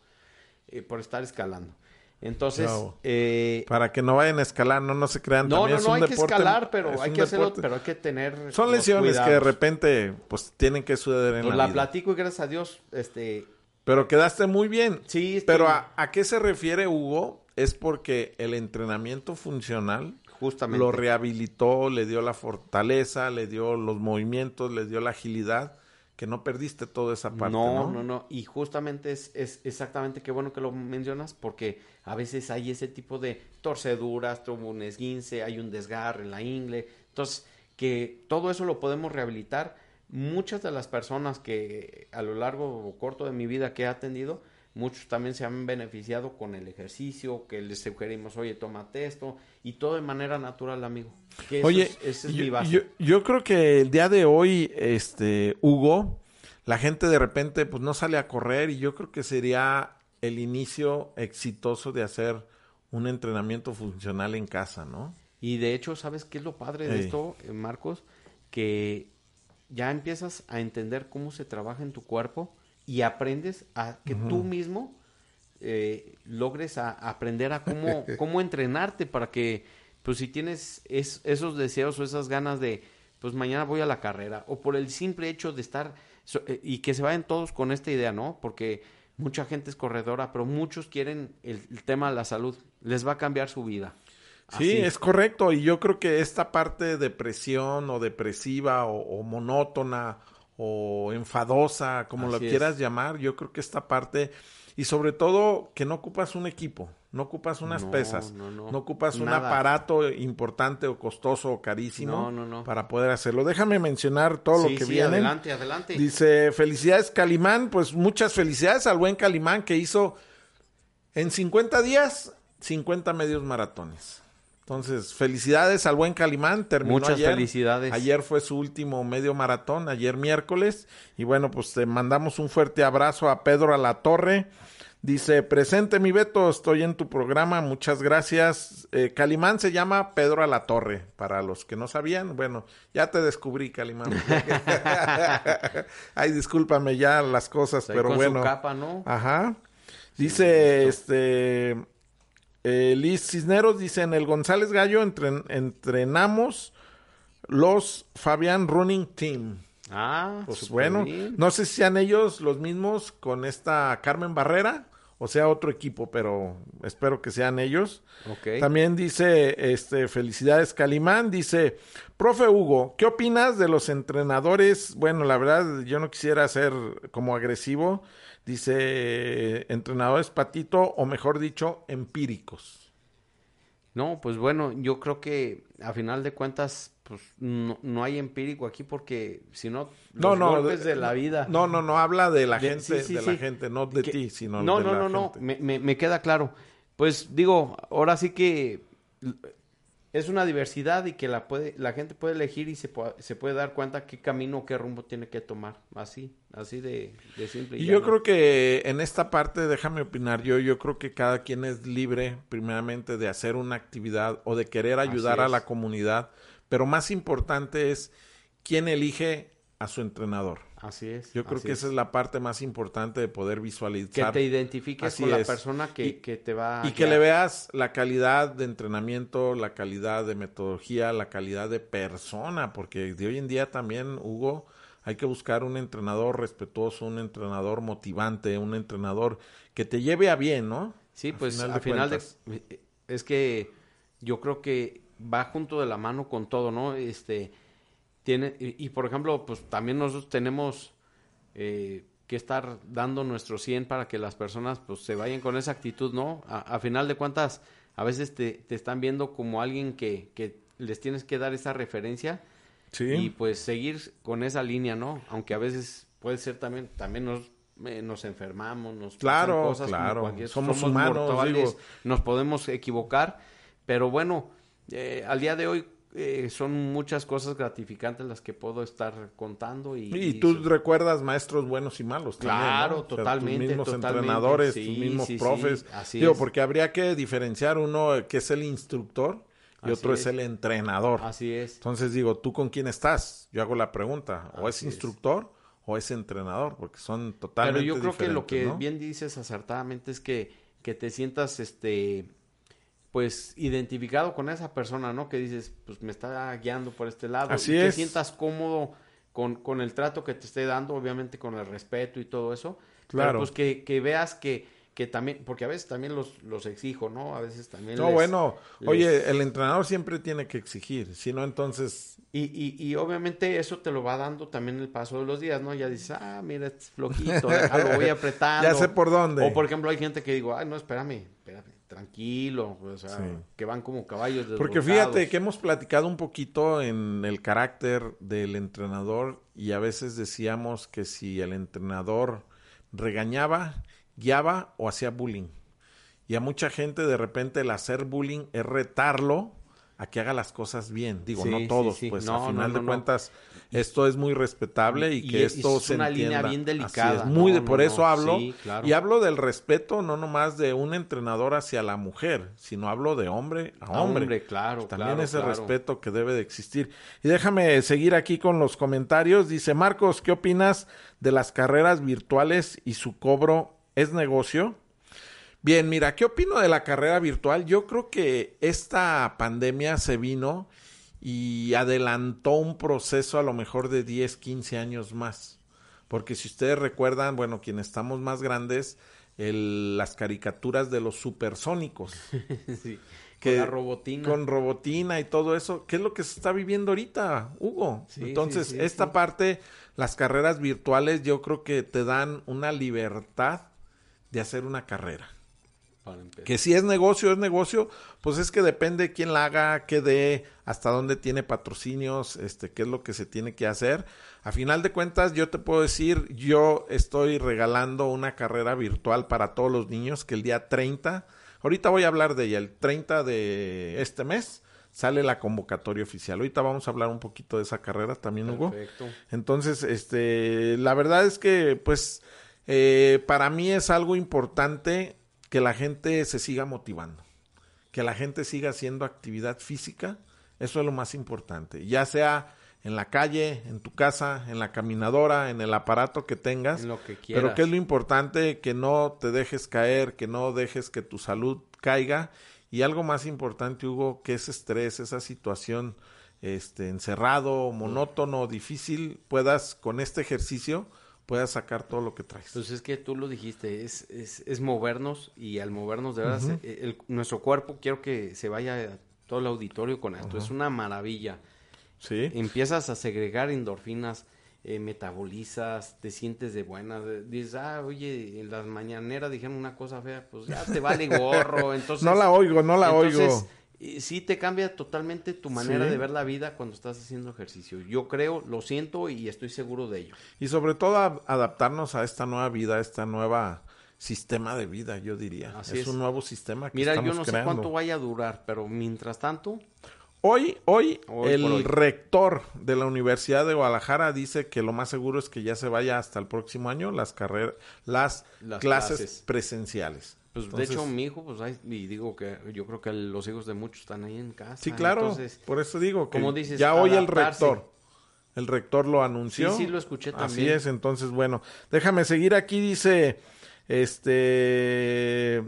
eh, por estar escalando. Entonces, eh, Para que no vayan a escalar, no, no se crean. no, también no, no, hay que escalar, pero es hay que hacerlo, deporte. pero hay que tener Son lesiones que de repente pues tienen que suceder en Pues la, la vida. platico y gracias a Dios, este, Pero quedaste muy bien. Sí, estoy- Pero a, ¿a qué se refiere Hugo? Es porque el entrenamiento funcional justamente. lo rehabilitó, le dio la fortaleza, le dio los movimientos, le dio la agilidad, que no perdiste toda esa parte, no, ¿no? no, no, Y justamente es, es exactamente qué bueno que lo mencionas, porque a veces hay ese tipo de torceduras, tuvo un esguince, hay un desgarre en la ingle. Entonces, que todo eso lo podemos rehabilitar. Muchas de las personas que a lo largo o corto de mi vida que he atendido, muchos también se han beneficiado con el ejercicio, que les sugerimos, oye, tómate esto, y todo de manera natural, amigo. Que Oye, es- esa es yo, mi base. yo- yo creo que el día de hoy, este, Hugo, la gente de repente pues no sale a correr y yo creo que sería el inicio exitoso de hacer un entrenamiento funcional en casa, ¿no? Y de hecho, ¿sabes qué es lo padre de esto, eh, Marcos? Que ya empiezas a entender cómo se trabaja en tu cuerpo y aprendes a que tú mismo eh, logres a, aprender a cómo, cómo entrenarte para que, pues si tienes esos deseos o esas ganas de, pues mañana voy a la carrera, o por el simple hecho de estar, eh, y que se vayan todos con esta idea, ¿no? Porque mucha gente es corredora, pero muchos quieren el, tema de la salud, les va a cambiar su vida. Sí, es correcto. Y yo creo que esta parte de depresión o depresiva o, monótona o enfadosa, como lo quieras llamar, yo creo que esta parte y sobre todo que no ocupas un equipo, no ocupas unas pesas, no, ocupas un aparato importante o costoso o carísimo para poder hacerlo. Déjame mencionar todo lo que sí, viene. Adelante, adelante. Dice, felicidades Calimán, pues muchas felicidades al buen Calimán que hizo en 50 días 50 medios maratones. Entonces, felicidades al buen Calimán. Terminó Muchas ayer. felicidades. Ayer fue su último medio maratón, ayer miércoles. Y bueno, pues te mandamos un fuerte abrazo a Pedro a la Torre. Dice, presente mi Beto, estoy en tu programa, muchas gracias. Eh, Calimán se llama Pedro a la Torre, para los que no sabían, bueno, ya te descubrí, Calimán. Ay, discúlpame ya las cosas, pero bueno. capa, ¿no? Ajá. Dice, este, eh, Liz Cisneros dice, en el González Gallo entrenamos los Fabián Running Team. Ah, pues bueno, no sé si sean ellos los mismos con esta Carmen Barrera o sea otro equipo, pero espero que sean ellos. También dice, este, felicidades Calimán, dice, profe Hugo, ¿qué opinas de los entrenadores? Bueno, la verdad, yo no quisiera ser como agresivo, dice, entrenadores patito, o mejor dicho, empíricos. No, pues bueno, yo creo que a final de cuentas, pues no, no hay empírico aquí porque si no, los no, golpes de, la vida. No, no, no, habla de la gente, de la gente, no de ti, sino no, de no, la no, no, me, me, me queda claro. Pues digo, ahora sí que es una diversidad y que la puede la gente puede elegir y se puede, se puede dar cuenta qué camino qué rumbo tiene que tomar así así de, simple y, y yo creo que en esta parte déjame opinar yo yo creo que cada quien es libre primeramente de hacer una actividad o de querer ayudar a la comunidad pero más importante es quién elige a su entrenador Así es. Yo creo que esa es la parte más importante de poder visualizar. Que te identifiques con la persona que, que, te va Y que le veas la calidad de entrenamiento, la calidad de metodología, la calidad de persona, porque de hoy en día también, Hugo, hay que buscar un entrenador respetuoso, un entrenador motivante, un entrenador que te lleve a bien, ¿no? Sí, pues al final de, es que yo creo que va junto de la mano con todo, ¿no? Este tiene, y, por ejemplo, pues también nosotros tenemos eh, que estar dando nuestro 100 para que las personas pues se vayan con esa actitud, ¿no? A, final de cuentas, a veces te, te, están viendo como alguien que, que les tienes que dar esa referencia sí. y pues seguir con esa línea, ¿no? Aunque a veces puede ser también, también nos, eh, nos enfermamos, nos claro, cosas claro. somos, humanos, nos podemos equivocar, pero bueno, eh, al día de hoy eh, son muchas cosas gratificantes las que puedo estar contando. Y, y, tú recuerdas maestros buenos y malos. Claro, totalmente. tus mismos entrenadores, tus mismos profes. Digo, porque habría que diferenciar uno que es el instructor y otro es. el entrenador. Así es. Entonces digo, ¿tú con quién estás? Yo hago la pregunta, o es instructor o es entrenador, porque son totalmente Pero yo creo que lo que bien dices acertadamente es que, que te sientas este pues identificado con esa persona, ¿no? Que dices, pues me está guiando por este lado. Así y es. Que sientas cómodo con, con el trato que te esté dando, obviamente con el respeto y todo eso. Claro. Pero pues que, que veas que, que también, porque a veces también los, los exijo, ¿no? A veces también. No, bueno, oye, el entrenador siempre tiene que exigir, si no, entonces. Y, y, y, obviamente eso te lo va dando también el paso de los días, ¿no? Ya dices, ah, mira, es flojito, déjalo, voy apretando. ya sé por dónde. O por ejemplo, hay gente que digo, ay, no, espérame, espérame tranquilo, o sea, que van como caballos Porque fíjate que hemos platicado un poquito en el carácter del entrenador y a veces decíamos que si el entrenador regañaba, guiaba o hacía bullying. Y a mucha gente de repente el hacer bullying es retarlo a que haga las cosas bien. Digo, Sí, no todos, sí. pues No, a final no, no, de cuentas esto es muy respetable y, Y- que y esto es se una línea entienda. bien Así delicada. es, muy de, por eso hablo claro. y hablo del respeto no nomás de un entrenador hacia la mujer, sino hablo de hombre a A hombre. hombre, claro, También claro, ese claro. respeto que debe de existir. Y déjame seguir aquí con los comentarios. Dice Marcos, ¿qué opinas de las carreras virtuales y su cobro es negocio? Bien, mira, ¿qué opino de la carrera virtual? Yo creo que esta pandemia se vino y adelantó un proceso a lo mejor de 10, 15 años más. Porque si ustedes recuerdan, bueno, quienes estamos más grandes, el- las caricaturas de los supersónicos. Sí. que- Con la robotina. Con robotina y todo eso, ¿qué es lo que se está viviendo ahorita, Hugo? Sí, Entonces, sí, sí, esta parte, las carreras virtuales, yo creo que te dan una libertad de hacer una carrera. Para. Que si es negocio, es negocio, pues es que depende quién la haga, qué dé, hasta dónde tiene patrocinios, este, qué es lo que se tiene que hacer. A final de cuentas, yo te puedo decir, yo estoy regalando una carrera virtual para todos los niños que el día 30, ahorita voy a hablar de ella, el 30 de este mes sale la convocatoria oficial. Ahorita vamos a hablar un poquito de esa carrera también, Hugo. Perfecto. Entonces, este, la verdad es que, pues, eh, para mí es algo importante que la gente se siga motivando, que la gente siga haciendo actividad física, eso es lo más importante, ya sea en la calle, en tu casa, en la caminadora, en el aparato que tengas, En lo que quieras. pero que es lo importante, que no te dejes caer, que no dejes que tu salud caiga, y algo más importante, Hugo, que ese estrés, esa situación este, encerrado, monótono, difícil, puedas con este ejercicio, puedas sacar todo lo que traes. Pues es que tú lo dijiste, es, es, es movernos y al movernos de verdad, se- el- nuestro cuerpo, quiero que se vaya a todo el auditorio con esto, es una maravilla. sí. Empiezas a segregar endorfinas, eh, metabolizas, te sientes de buena, de- dices, ah, oye, en las mañaneras dijeron una cosa fea, pues ya te vale gorro, entonces... no la oigo, no la entonces, oigo. Eh, Sí te cambia totalmente tu manera Sí. de ver la vida cuando estás haciendo ejercicio. Yo creo, lo siento y estoy seguro de ello. Y sobre todo a- adaptarnos a esta nueva vida, a esta nueva sistema de vida, yo diría. Así es, es. un nuevo sistema que Mira, yo no sé cuánto vaya a durar, pero mientras tanto, Hoy, hoy, Hoy el hoy. rector de la Universidad de Guadalajara dice que lo más seguro es que ya se vaya hasta el próximo año las carreras, las, Las clases, clases. presenciales. Pues Entonces, de hecho mi hijo, pues ay, y digo que yo creo que los hijos de muchos están ahí en casa. sí, claro. Entonces, por eso digo que como dices, ya hoy el rector, el rector lo anunció. Sí, sí, lo escuché Así también. es, entonces bueno, déjame seguir aquí dice este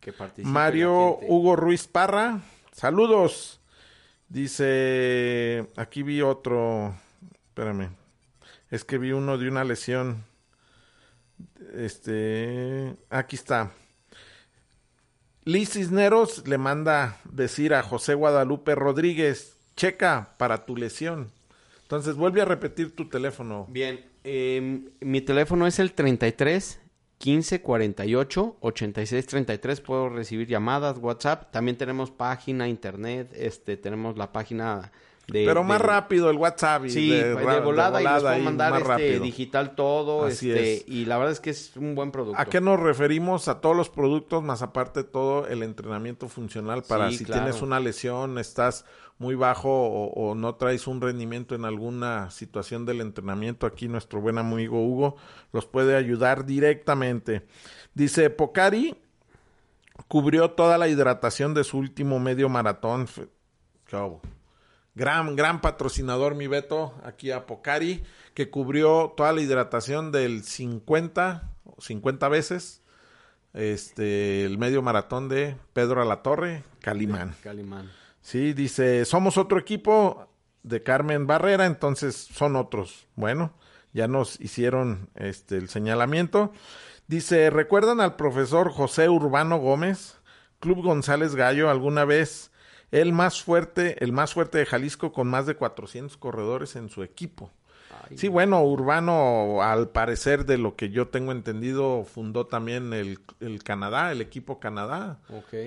que Mario. Hugo Ruiz Parra, saludos. Dice, aquí vi otro, espérame, es que vi uno de una lesión. Este, aquí está. Liz Cisneros le manda decir a José Guadalupe Rodríguez, checa para tu lesión. Entonces vuelve a repetir tu teléfono. Bien, eh, mi teléfono es el 33 15 48 86 33. Puedo recibir llamadas, WhatsApp. También tenemos página, internet. Este, tenemos la página de. Pero más de- rápido el WhatsApp. y Sí, de, de volada, y les puedo mandar este, rápido. digital todo. Así este, es. Y la verdad es que es un buen producto. ¿A qué nos referimos? A todos los productos, más aparte todo el entrenamiento funcional para Sí, si claro. tienes una lesión, estás muy bajo o, o no traes un rendimiento en alguna situación del entrenamiento, aquí nuestro buen amigo Hugo los puede ayudar directamente. Dice, Pocari cubrió toda la hidratación de su último medio maratón. ¿Qué hubo? Gran, gran patrocinador, mi Beto, aquí a Pocari, que cubrió toda la hidratación del 50, 50 veces, este, el medio maratón de Pedro Alatorre, Calimán. Calimán. Sí, dice, somos otro equipo de Carmen Barrera, entonces son otros. Bueno, ya nos hicieron este el señalamiento. Dice, ¿recuerdan al profesor José Urbano Gómez? Club González Gallo, alguna vez el más fuerte, el más fuerte de Jalisco con más de 400 corredores en su equipo. Ay, Sí, bueno, Urbano, al parecer de lo que yo tengo entendido, fundó también el, el Canadá, el equipo Canadá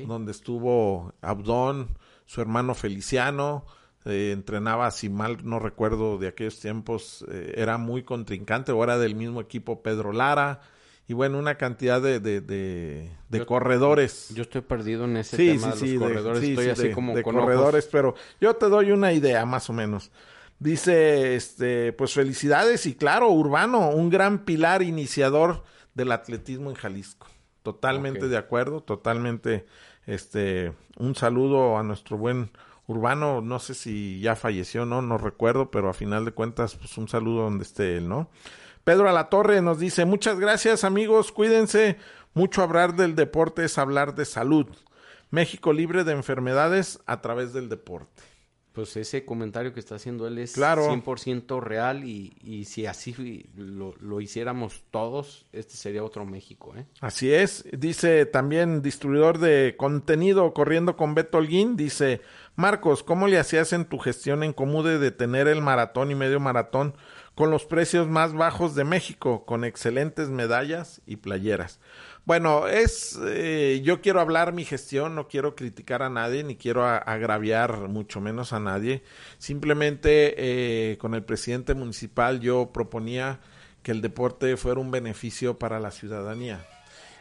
donde estuvo Abdón, su hermano Feliciano, eh, entrenaba, si mal no recuerdo de aquellos tiempos, eh, era muy contrincante, o era del mismo equipo Pedro Lara, y bueno, una cantidad de, de, de, de Yo- corredores. Yo estoy perdido en ese sí, tema sí, de sí, los de- corredores. sí, estoy sí, así como de con ojos. corredores, pero yo te doy una idea más o menos. Dice, este, pues felicidades y claro, Urbano, un gran pilar iniciador del atletismo en Jalisco. Totalmente de acuerdo, totalmente, este, un saludo a nuestro buen Urbano, no sé si ya falleció, no, no recuerdo, pero a final de cuentas, pues un saludo donde esté él, ¿no? Pedro Alatorre nos dice, muchas gracias amigos, cuídense, mucho hablar del deporte es hablar de salud. México libre de enfermedades a través del deporte. Pues ese comentario que está haciendo él es Claro. 100% real y, y si así lo, lo hiciéramos todos, este sería otro México, ¿eh? Así es, dice también distribuidor de contenido corriendo con Beto Holguín, dice, Marcos, ¿cómo le hacías en tu gestión en Comude de tener el maratón y medio maratón con los precios más bajos de México, con excelentes medallas y playeras? Bueno, es, eh, yo quiero hablar mi gestión, no quiero criticar a nadie, ni quiero agraviar mucho menos a nadie. Simplemente eh, con el presidente municipal yo proponía que el deporte fuera un beneficio para la ciudadanía.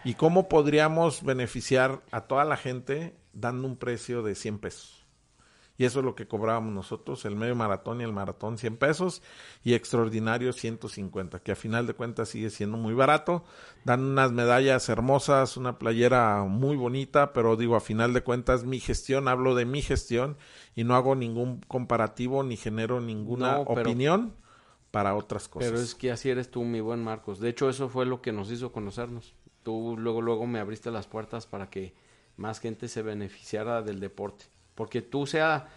¿Y cómo podríamos beneficiar a toda la gente dando un precio de 100 pesos? Y eso es lo que cobrábamos nosotros, el medio maratón y el maratón 100 pesos y extraordinario 150, que a final de cuentas sigue siendo muy barato. Dan unas medallas hermosas, una playera muy bonita, pero digo, a final de cuentas mi gestión, hablo de mi gestión y no hago ningún comparativo ni genero ninguna No, pero- opinión para otras cosas. Pero es que así eres tú, mi buen Marcos. De hecho, eso fue lo que nos hizo conocernos. Tú luego, luego me abriste las puertas para que más gente se beneficiara del deporte. Porque tú sea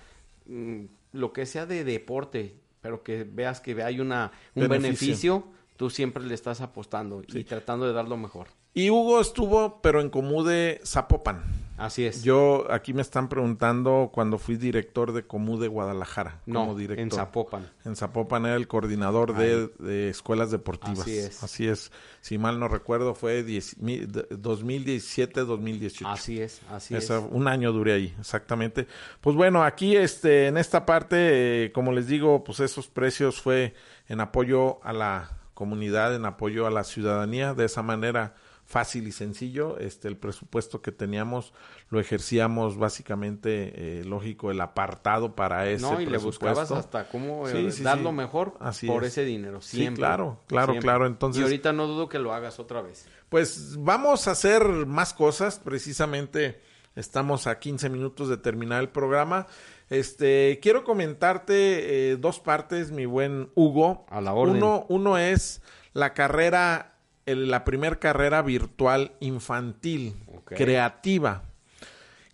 mm, lo que sea de deporte, pero que veas que hay una, un Beneficio. beneficio, tú siempre le estás apostando y tratando de dar lo mejor. Y Hugo estuvo, pero en Comude Zapopan. Así es. Yo, aquí me están preguntando cuando fui director de Comude Guadalajara. no, como director. en Zapopan. En Zapopan era el coordinador de, de escuelas deportivas. Así es. Así es. Si mal no recuerdo, fue 10 mi- de- 2017-2018. Así es, así Esa- es. Un año duré ahí, exactamente. Pues bueno, aquí este, en esta parte, eh, como les digo, pues esos precios fue en apoyo a la comunidad, en apoyo a la ciudadanía. De esa manera fácil y sencillo, este, el presupuesto que teníamos lo ejercíamos básicamente, eh, lógico, el apartado para ese No, y le presupuesto. buscabas hasta cómo eh, Sí, sí, dar sí. lo mejor Así por es. ese dinero. Sí, Siempre. claro, claro, Siempre. claro. Entonces- Y ahorita no dudo que lo hagas otra vez. Pues vamos a hacer más cosas. Precisamente estamos a 15 minutos de terminar el programa. Este, quiero comentarte eh, dos partes, mi buen Hugo. A la orden. Uno, uno es la carrera, el- la primer carrera virtual infantil, creativa.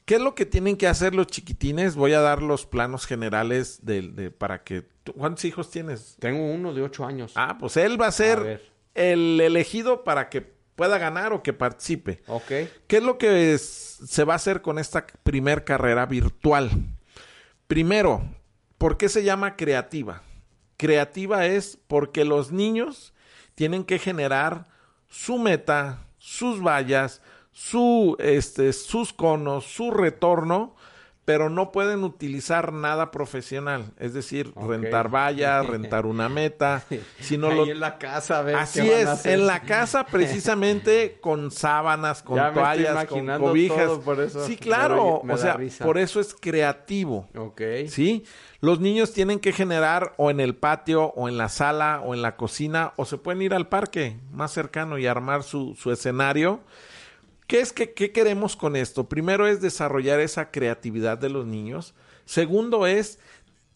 ¿Qué es lo que tienen que hacer los chiquitines? Voy a dar los planos generales de, de- para que... ¿tú- ¿Cuántos hijos tienes? Tengo uno de ocho años. Ah, pues él va a ser el elegido para que pueda ganar o que participe. Ok. ¿Qué es lo que es- se va a hacer con esta primer carrera virtual? Primero, ¿por qué se llama creativa? Creativa es porque los niños tienen que generar su meta, sus vallas, su, este, sus conos, su retorno, pero no pueden utilizar nada profesional, es decir, rentar vallas, rentar una meta, sino Ahí lo, en la casa, a ver Así a es, en la casa precisamente con sábanas, con Ya toallas, con cobijas. todo, por eso sí, claro, o sea, risa. por eso es creativo. Ok. ¿Sí? Los niños tienen que generar o en el patio o en la sala o en la cocina o se pueden ir al parque más cercano y armar su, su escenario. ¿Qué es que qué queremos con esto? Primero es desarrollar esa creatividad de los niños. Segundo es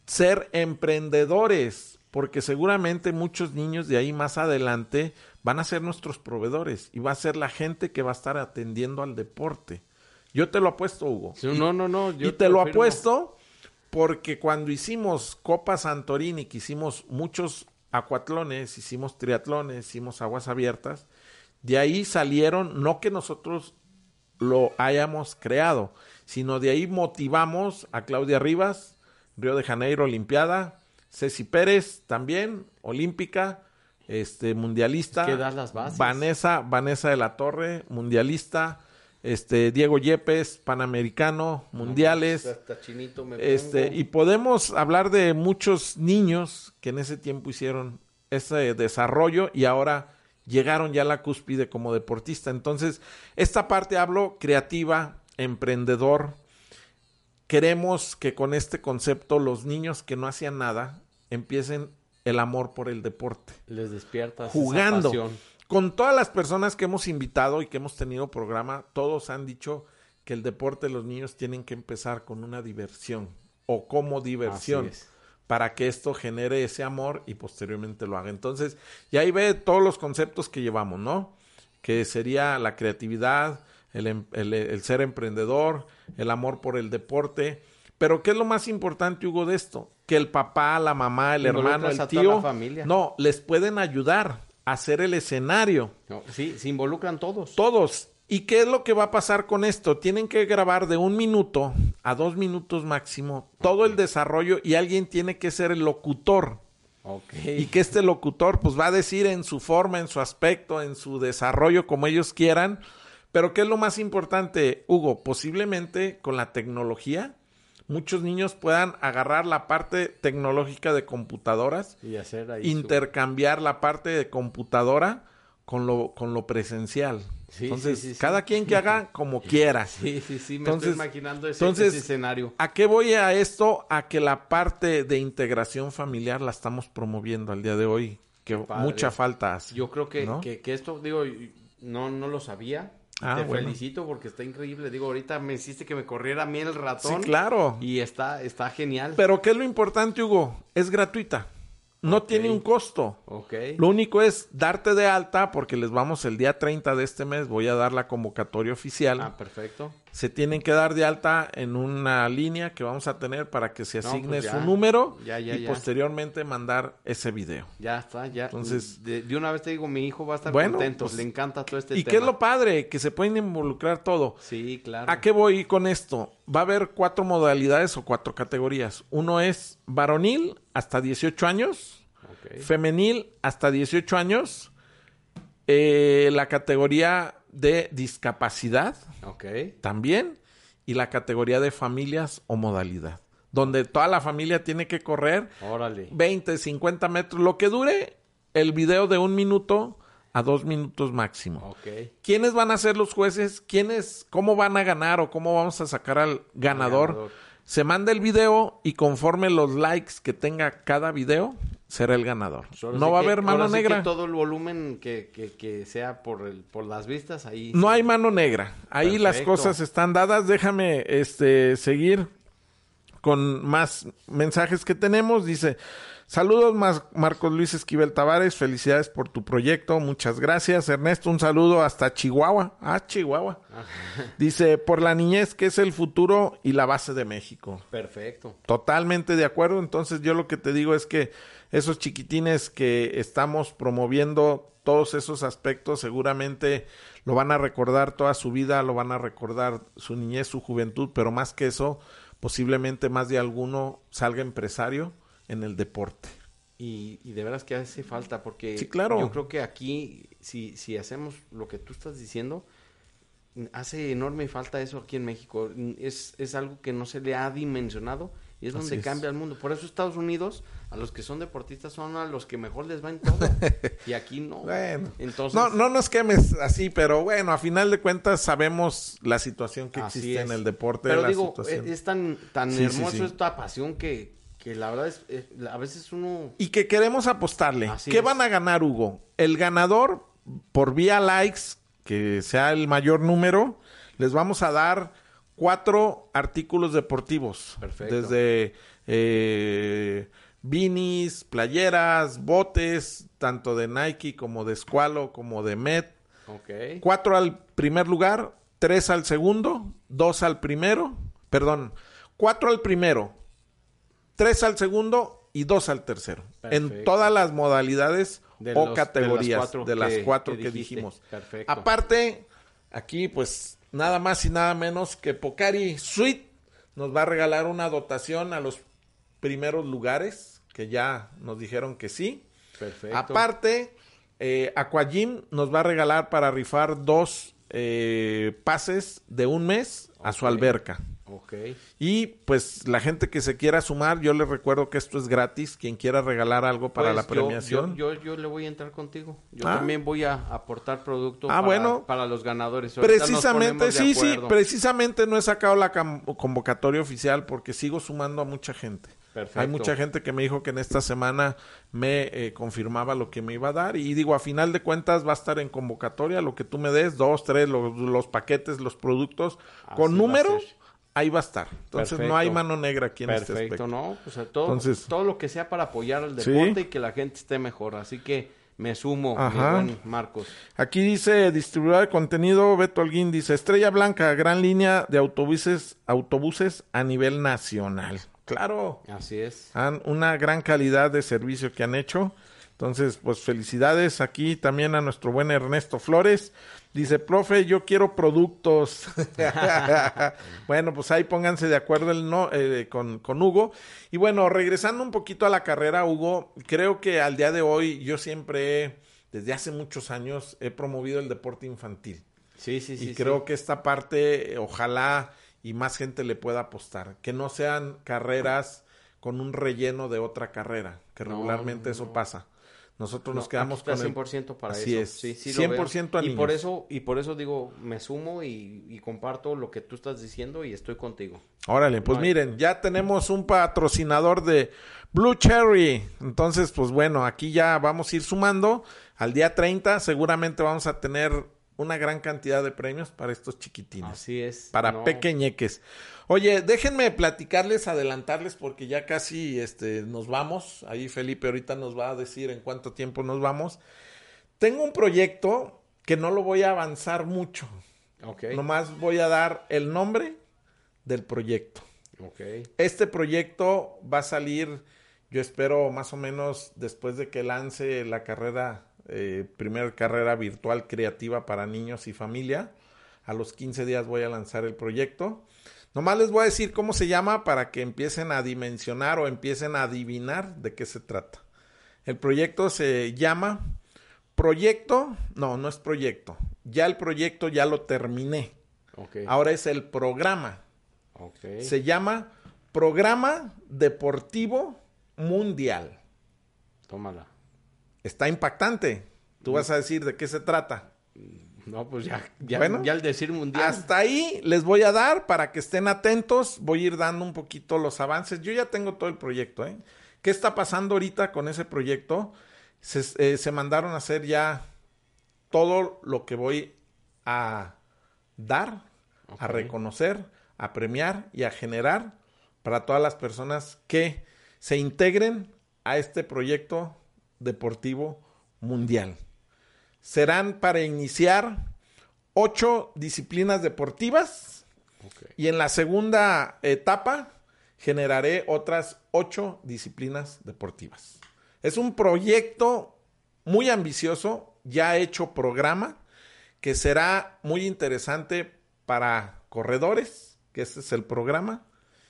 ser emprendedores, porque seguramente muchos niños de ahí más adelante van a ser nuestros proveedores y va a ser la gente que va a estar atendiendo al deporte. Yo te lo apuesto, Hugo. Sí, no, no, no. yo y te lo apuesto porque cuando hicimos Copa Santorini, que hicimos muchos acuatlones, hicimos triatlones, hicimos aguas abiertas, de ahí salieron, no que nosotros lo hayamos creado, sino de ahí motivamos a Claudia Rivas, Río de Janeiro, Olimpiada, Ceci Pérez también, olímpica, este mundialista, que das las bases. Vanessa, Vanessa de la Torre, mundialista, este Diego Yepes, panamericano, mundiales, Hasta chinito me este, y podemos hablar de muchos niños que en ese tiempo hicieron ese desarrollo y ahora llegaron ya a la cúspide como deportista. Entonces, esta parte hablo creativa, emprendedor. Queremos que con este concepto los niños que no hacían nada empiecen el amor por el deporte. Les despiertas Jugando. esa. Con todas las personas que hemos invitado y que hemos tenido programa, todos han dicho que el deporte de los niños tienen que empezar con una diversión o como diversión Así es. Para que esto genere ese amor y posteriormente lo haga. Entonces, y ahí ve todos los conceptos que llevamos, ¿no? Que sería la creatividad, el, em- el- el ser emprendedor, el amor por el deporte. Pero ¿qué es lo más importante, Hugo, de esto? Que el papá, la mamá, el hermano, el tío, no, les pueden ayudar a hacer el escenario. No, sí, se involucran todos. Todos. ¿Y qué es lo que va a pasar con esto? Tienen que grabar de un minuto a dos minutos máximo todo el desarrollo y alguien tiene que ser el locutor. Y que este locutor pues va a decir en su forma, en su aspecto, en su desarrollo como ellos quieran. Pero ¿qué es lo más importante, Hugo? Posiblemente con la tecnología muchos niños puedan agarrar la parte tecnológica de computadoras Y hacer ahí su- intercambiar la parte de computadora con lo, con lo presencial. Sí, entonces, sí, sí, sí. cada quien que haga como quiera. Sí, sí, sí, me Entonces- estoy imaginando ese, entonces- ese escenario. ¿A qué voy a esto? A que la parte de integración familiar la estamos promoviendo al día de hoy, que padre. mucha falta hace. Yo creo que, ¿no? que, que esto, digo, no, no lo sabía. Ah, Te bueno. felicito porque está increíble. Digo, ahorita me hiciste que me corriera a mí el Sí, ratón. claro. Y está, está genial. Pero ¿qué es lo importante, Hugo? Es gratuita. No tiene un costo. ok. Lo único es darte de alta porque les vamos el día 30 de este mes, voy a dar la convocatoria oficial. Ah, perfecto. Se tienen que dar de alta en una línea que vamos a tener para que se No, asigne pues su número Ya, ya, y ya. posteriormente mandar ese video. Ya está, ya. Entonces- de, de una vez te digo, mi hijo va a estar Bueno, contento. pues, Le encanta todo este ¿Y tema. qué es lo padre? Que se pueden involucrar todo. Sí, claro. ¿A qué voy con esto? Va a haber cuatro modalidades o cuatro categorías. Uno es varonil hasta 18 años, femenil hasta 18 años, eh, la categoría de discapacidad Ok. también y la categoría de familias o modalidad, donde toda la familia tiene que correr Órale. 20, 50 metros, lo que dure el video de un minuto a dos minutos máximo. ¿Quiénes van a ser los jueces? ¿Quiénes, cómo van a ganar o cómo vamos a sacar al ganador? ganador. Se manda el video y conforme los likes que tenga cada video, será el ganador. Ahora No va a que- haber mano que negra. todo el volumen que, que, que sea por, el, por las vistas, ahí. No hay mano negra. Ahí las cosas están dadas. Déjame este seguir con más mensajes que tenemos. Dice, saludos Mas- Marcos Luis Esquivel Tavares, felicidades por tu proyecto, muchas gracias. Ernesto, un saludo hasta Chihuahua. Ah, Chihuahua. Dice, por la niñez que es el futuro y la base de México. Perfecto. Totalmente de acuerdo. Entonces yo lo que te digo es que esos chiquitines que estamos promoviendo todos esos aspectos seguramente lo van a recordar toda su vida, lo van a recordar su niñez, su juventud, pero más que eso, posiblemente más de alguno salga empresario en el deporte. Y, y de veras que hace falta, porque Sí, claro. yo creo que aquí, si, si hacemos lo que tú estás diciendo, hace enorme falta eso aquí en México. Es, es algo que no se le ha dimensionado y es Así donde es. cambia el mundo. Por eso Estados Unidos, a los que son deportistas, son a los que mejor les va en todo. y aquí no. Bueno, Entonces, no, no nos quemes así, pero bueno, a final de cuentas sabemos la situación que Así existe es. en el deporte. Pero la digo, situación. es, tan, tan Sí, sí, hermoso sí. esta pasión que, que la verdad es, es- a veces uno... y que queremos apostarle. Así ¿Qué es. van a ganar, Hugo? El ganador, por vía likes, que sea el mayor número, les vamos a dar cuatro artículos deportivos. Perfecto. Desde eh, beanies, playeras, botes, tanto de Nike como de Squalo, como de Met. Ok. Cuatro al primer lugar, tres al segundo, dos al primero, perdón, cuatro al primero, tres al segundo y dos al tercero. En todas las modalidades De o los- categorías de de las las cuatro que- que, dijimos. Perfecto. Aparte, aquí pues nada más y nada menos que Pocari Suite nos va a regalar una dotación a los primeros lugares, que ya nos dijeron que sí. Perfecto. Aparte, eh, Aquagym nos va a regalar para rifar dos eh, pases de un mes a su alberca. Ok. Y pues la gente que se quiera sumar, yo les recuerdo que esto es gratis. Quien quiera regalar algo para Pues la premiación. Yo, yo, yo le voy a entrar contigo. Yo Ah. también voy a aportar producto Ah, para, bueno. para los ganadores. Ahorita Precisamente, sí, sí, precisamente no he sacado la convocatoria oficial porque sigo sumando a mucha gente. Perfecto. Hay mucha gente que me dijo que en esta semana me eh, confirmaba lo que me iba a dar y digo, a final de cuentas va a estar en convocatoria lo que tú me des, dos, tres, los, los paquetes, los productos, Así con va a número, ser. Ahí va a estar. Entonces no hay mano negra aquí en este Perfecto, aspecto. ¿no? Pues a todo, Entonces- todo lo que sea para apoyar al Sí. deporte y que la gente esté mejor. Así que me sumo, Ajá. mi buen Marcos. Aquí dice distribuidor de contenido, Beto Alguín dice Estrella Blanca, gran línea de autobuses, autobuses a nivel nacional. Claro, Así es. han una gran calidad de servicio que han hecho. Entonces, pues felicidades aquí también a nuestro buen Ernesto Flores. Dice, profe, yo quiero productos. bueno, pues ahí pónganse de acuerdo el no, eh, con, con Hugo. Y bueno, regresando un poquito a la carrera, Hugo, creo que al día de hoy yo siempre, desde hace muchos años, he promovido el deporte infantil. Sí, sí, sí. y sí. creo que esta parte, ojalá y más gente le pueda apostar. Que no sean carreras con un relleno de otra carrera, que regularmente no, eso pasa. Nosotros nos No, quedamos con el... 100% para Así eso. es. Sí, sí lo veo. 100% a y por eso y por eso digo, me sumo y, y comparto lo que tú estás diciendo y estoy contigo. Órale, pues No hay- miren, ya tenemos un patrocinador de Blue Cherry. Entonces, pues bueno, aquí ya vamos a ir sumando. Al día 30 seguramente vamos a tener una gran cantidad de premios para estos chiquitines. Así es. para No, pequeñeques. Oye, déjenme platicarles, adelantarles, porque ya casi este, nos vamos. Ahí Felipe ahorita nos va a decir en cuánto tiempo nos vamos. Tengo un proyecto que no lo voy a avanzar mucho. Ok. Nomás voy a dar el nombre del proyecto. Ok. Este proyecto va a salir, yo espero más o menos después de que lance la carrera, eh, primera carrera virtual creativa para niños y familia. A los 15 días voy a lanzar el proyecto. Nomás les voy a decir cómo se llama para que empiecen a dimensionar o empiecen a adivinar de qué se trata. El proyecto se llama Proyecto, no, no es proyecto. Ya el proyecto ya lo terminé. Ok. Ahora es el programa. Ok. Se llama Programa Deportivo Mundial. Tómala. Está impactante. Tú vas a decir de qué se trata. No, pues ya, ya, Bueno, ya al decir mundial. Hasta ahí les voy a dar para que estén atentos. Voy a ir dando un poquito los avances. Yo ya tengo todo el proyecto. ¿eh? ¿Qué está pasando ahorita con ese proyecto? Se, eh, se mandaron a hacer ya todo lo que voy a dar, a reconocer, a premiar y a generar para todas las personas que se integren a este proyecto deportivo mundial. Serán para iniciar ocho disciplinas deportivas y en la segunda etapa generaré otras ocho disciplinas deportivas. Es un proyecto muy ambicioso, ya hecho programa, que será muy interesante para corredores, que este es el programa,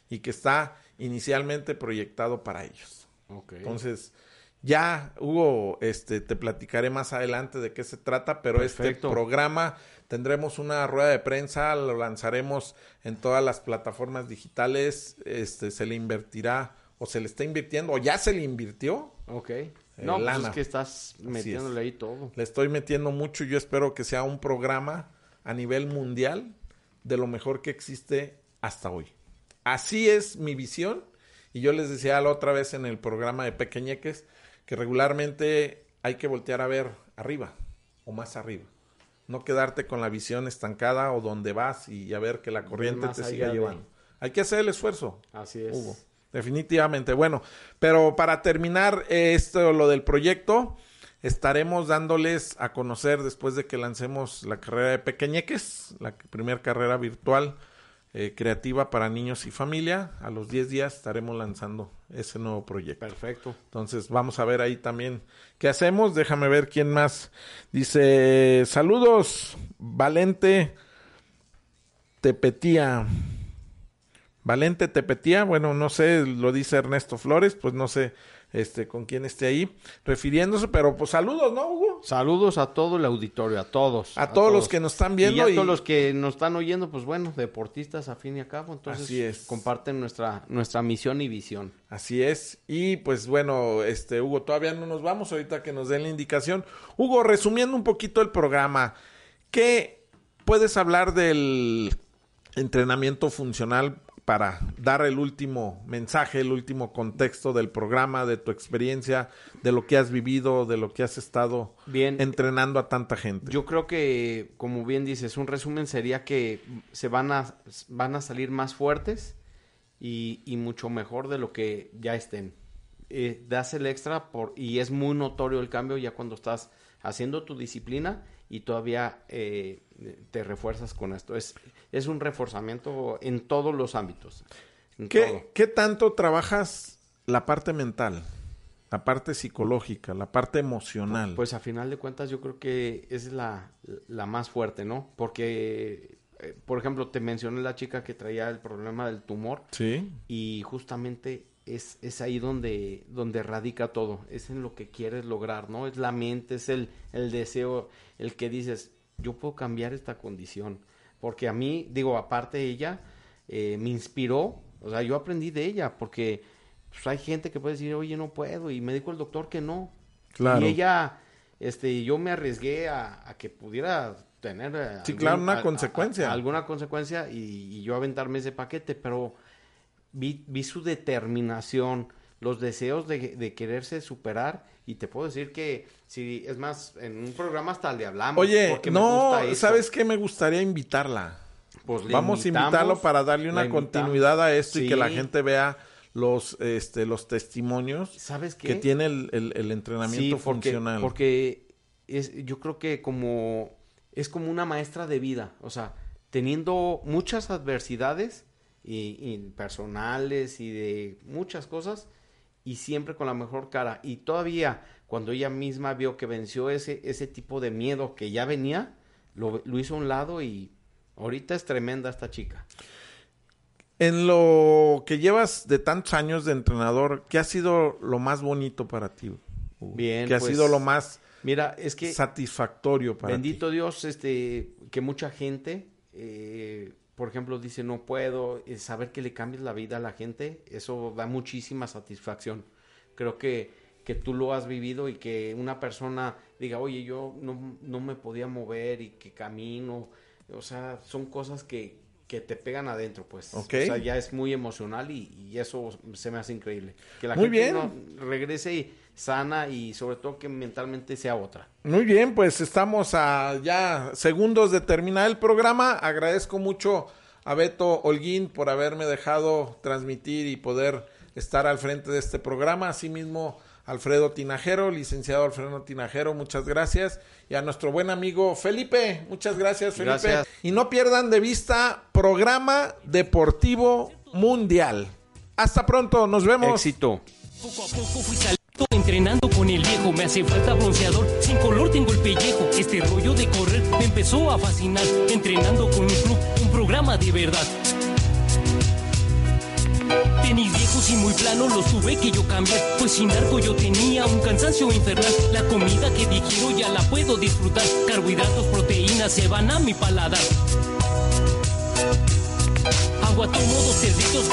y que está inicialmente proyectado para ellos. Entonces, ya, Hugo, este, te platicaré más adelante de qué se trata, pero este programa tendremos una rueda de prensa, lo lanzaremos en todas las plataformas digitales, este, se le invertirá o se le está invirtiendo o ya se le invirtió. Ok. No, pues es que estás metiéndole ahí todo. Le estoy metiendo mucho y yo espero que sea un programa a nivel mundial de lo mejor que existe hasta hoy. Así es mi visión y yo les decía la otra vez en el programa de Pequeñeques que regularmente hay que voltear a ver arriba o más arriba. No quedarte con la visión estancada o donde vas y a ver que la corriente te siga de- llevando. Hay que hacer el esfuerzo. Así es. Hugo. Definitivamente. Bueno, pero para terminar eh, esto, lo del proyecto, estaremos dándoles a conocer después de que lancemos la carrera de Pequeñeques, la primera carrera virtual eh, creativa para niños y familia. A los 10 días estaremos lanzando ese nuevo proyecto. Perfecto. Entonces vamos a ver ahí también qué hacemos. Déjame ver quién más. Dice, saludos, Valente Tepetía. Valente Tepetía, bueno, no sé, lo dice Ernesto Flores, pues no sé este, con quien esté ahí refiriéndose, pero pues saludos, ¿no, Hugo? Saludos a todo el auditorio, a todos. A, todos, los que nos están viendo. Y a todos los que nos están oyendo, pues bueno, deportistas a fin y a cabo, entonces Así es. comparten nuestra, nuestra misión y visión. Así es. Y pues bueno, este Hugo, todavía no nos vamos ahorita que nos den la indicación. Hugo, resumiendo un poquito el programa, ¿qué puedes hablar del entrenamiento funcional para dar el último mensaje, el último contexto del programa, de tu experiencia, de lo que has vivido, de lo que has estado Bien. entrenando a tanta gente? Yo creo que, como bien dices, un resumen sería que se van a, van a salir más fuertes y, y mucho mejor de lo que ya estén. Eh, das el extra por, y es muy notorio el cambio ya cuando estás haciendo tu disciplina y todavía eh, te refuerzas con esto. Es, es un reforzamiento en todos los ámbitos. todo. ¿Qué, ¿Qué tanto trabajas la parte mental, la parte psicológica, la parte emocional? Pues a final de cuentas yo creo que es la, la más fuerte, ¿no? Porque, eh, por ejemplo, te mencioné la chica que traía el problema del tumor sí. y justamente es, es ahí donde, donde radica todo, es en lo que quieres lograr, ¿no? Es la mente, es el, el deseo, el que dices, yo puedo cambiar esta condición, porque a mí, digo, aparte ella, eh, me inspiró, o sea, yo aprendí de ella, porque pues, hay gente que puede decir, oye, no puedo, y me dijo el doctor que no, Claro. y ella, este, yo me arriesgué a, a que pudiera tener eh, Sí, claro, una consecuencia. alguna consecuencia y, y yo aventarme ese paquete, pero vi, vi su determinación, los deseos de, de quererse superar y te puedo decir que si es más en un programa hasta le hablamos Oye, no. ¿sabes qué? Me gustaría invitarla. Pues le Vamos a invitarlo para darle una continuidad a esto y que la gente vea los, este, los testimonios ¿Sabes qué? que tiene el, el- el entrenamiento Sí, porque, funcional. Porque es, yo creo que como es como una maestra de vida, o sea, teniendo muchas adversidades y, y personales y de muchas cosas y siempre con la mejor cara y todavía cuando ella misma vio que venció ese ese tipo de miedo que ya venía, lo, lo hizo a un lado y ahorita es tremenda esta chica. En lo que llevas de tantos años de entrenador, ¿qué ha sido lo más bonito para ti? Hugo? Bien, ¿Qué ha pues, sido lo más Mira, es que satisfactorio para Bendito Dios, este, que mucha gente, eh, por ejemplo, dice no puedo, eh, saber que le cambies la vida a la gente, eso da muchísima satisfacción. Creo que, que tú lo has vivido y que una persona diga, oye, yo no, no me podía mover y que camino, o sea, son cosas que, que te pegan adentro, pues. Ok. O sea, ya es muy emocional y, y eso se me hace increíble. Que la Muy gente bien. no- regrese y sana y sobre todo que mentalmente sea otra. Muy bien, pues estamos a ya segundos de terminar el programa. Agradezco mucho a Beto Holguín por haberme dejado transmitir y poder estar al frente de este programa. Asimismo, Alfredo Tinajero, licenciado Alfredo Tinajero, muchas gracias. Y a nuestro buen amigo Felipe, muchas gracias, Felipe. Gracias. Y no pierdan de vista programa deportivo mundial. Hasta pronto, nos vemos. Éxito. Entrenando con el viejo. Me hace falta bronceador, sin color tengo el pellejo. Este rollo de correr me empezó a fascinar. Entrenando con un club, un programa de verdad. Tenis viejos y muy planos los tuve que yo cambiar. Pues sin arco yo tenía un cansancio infernal. La comida que digiero ya la puedo disfrutar. Carbohidratos, proteínas se van a mi paladar. Agua tomo dos cerditos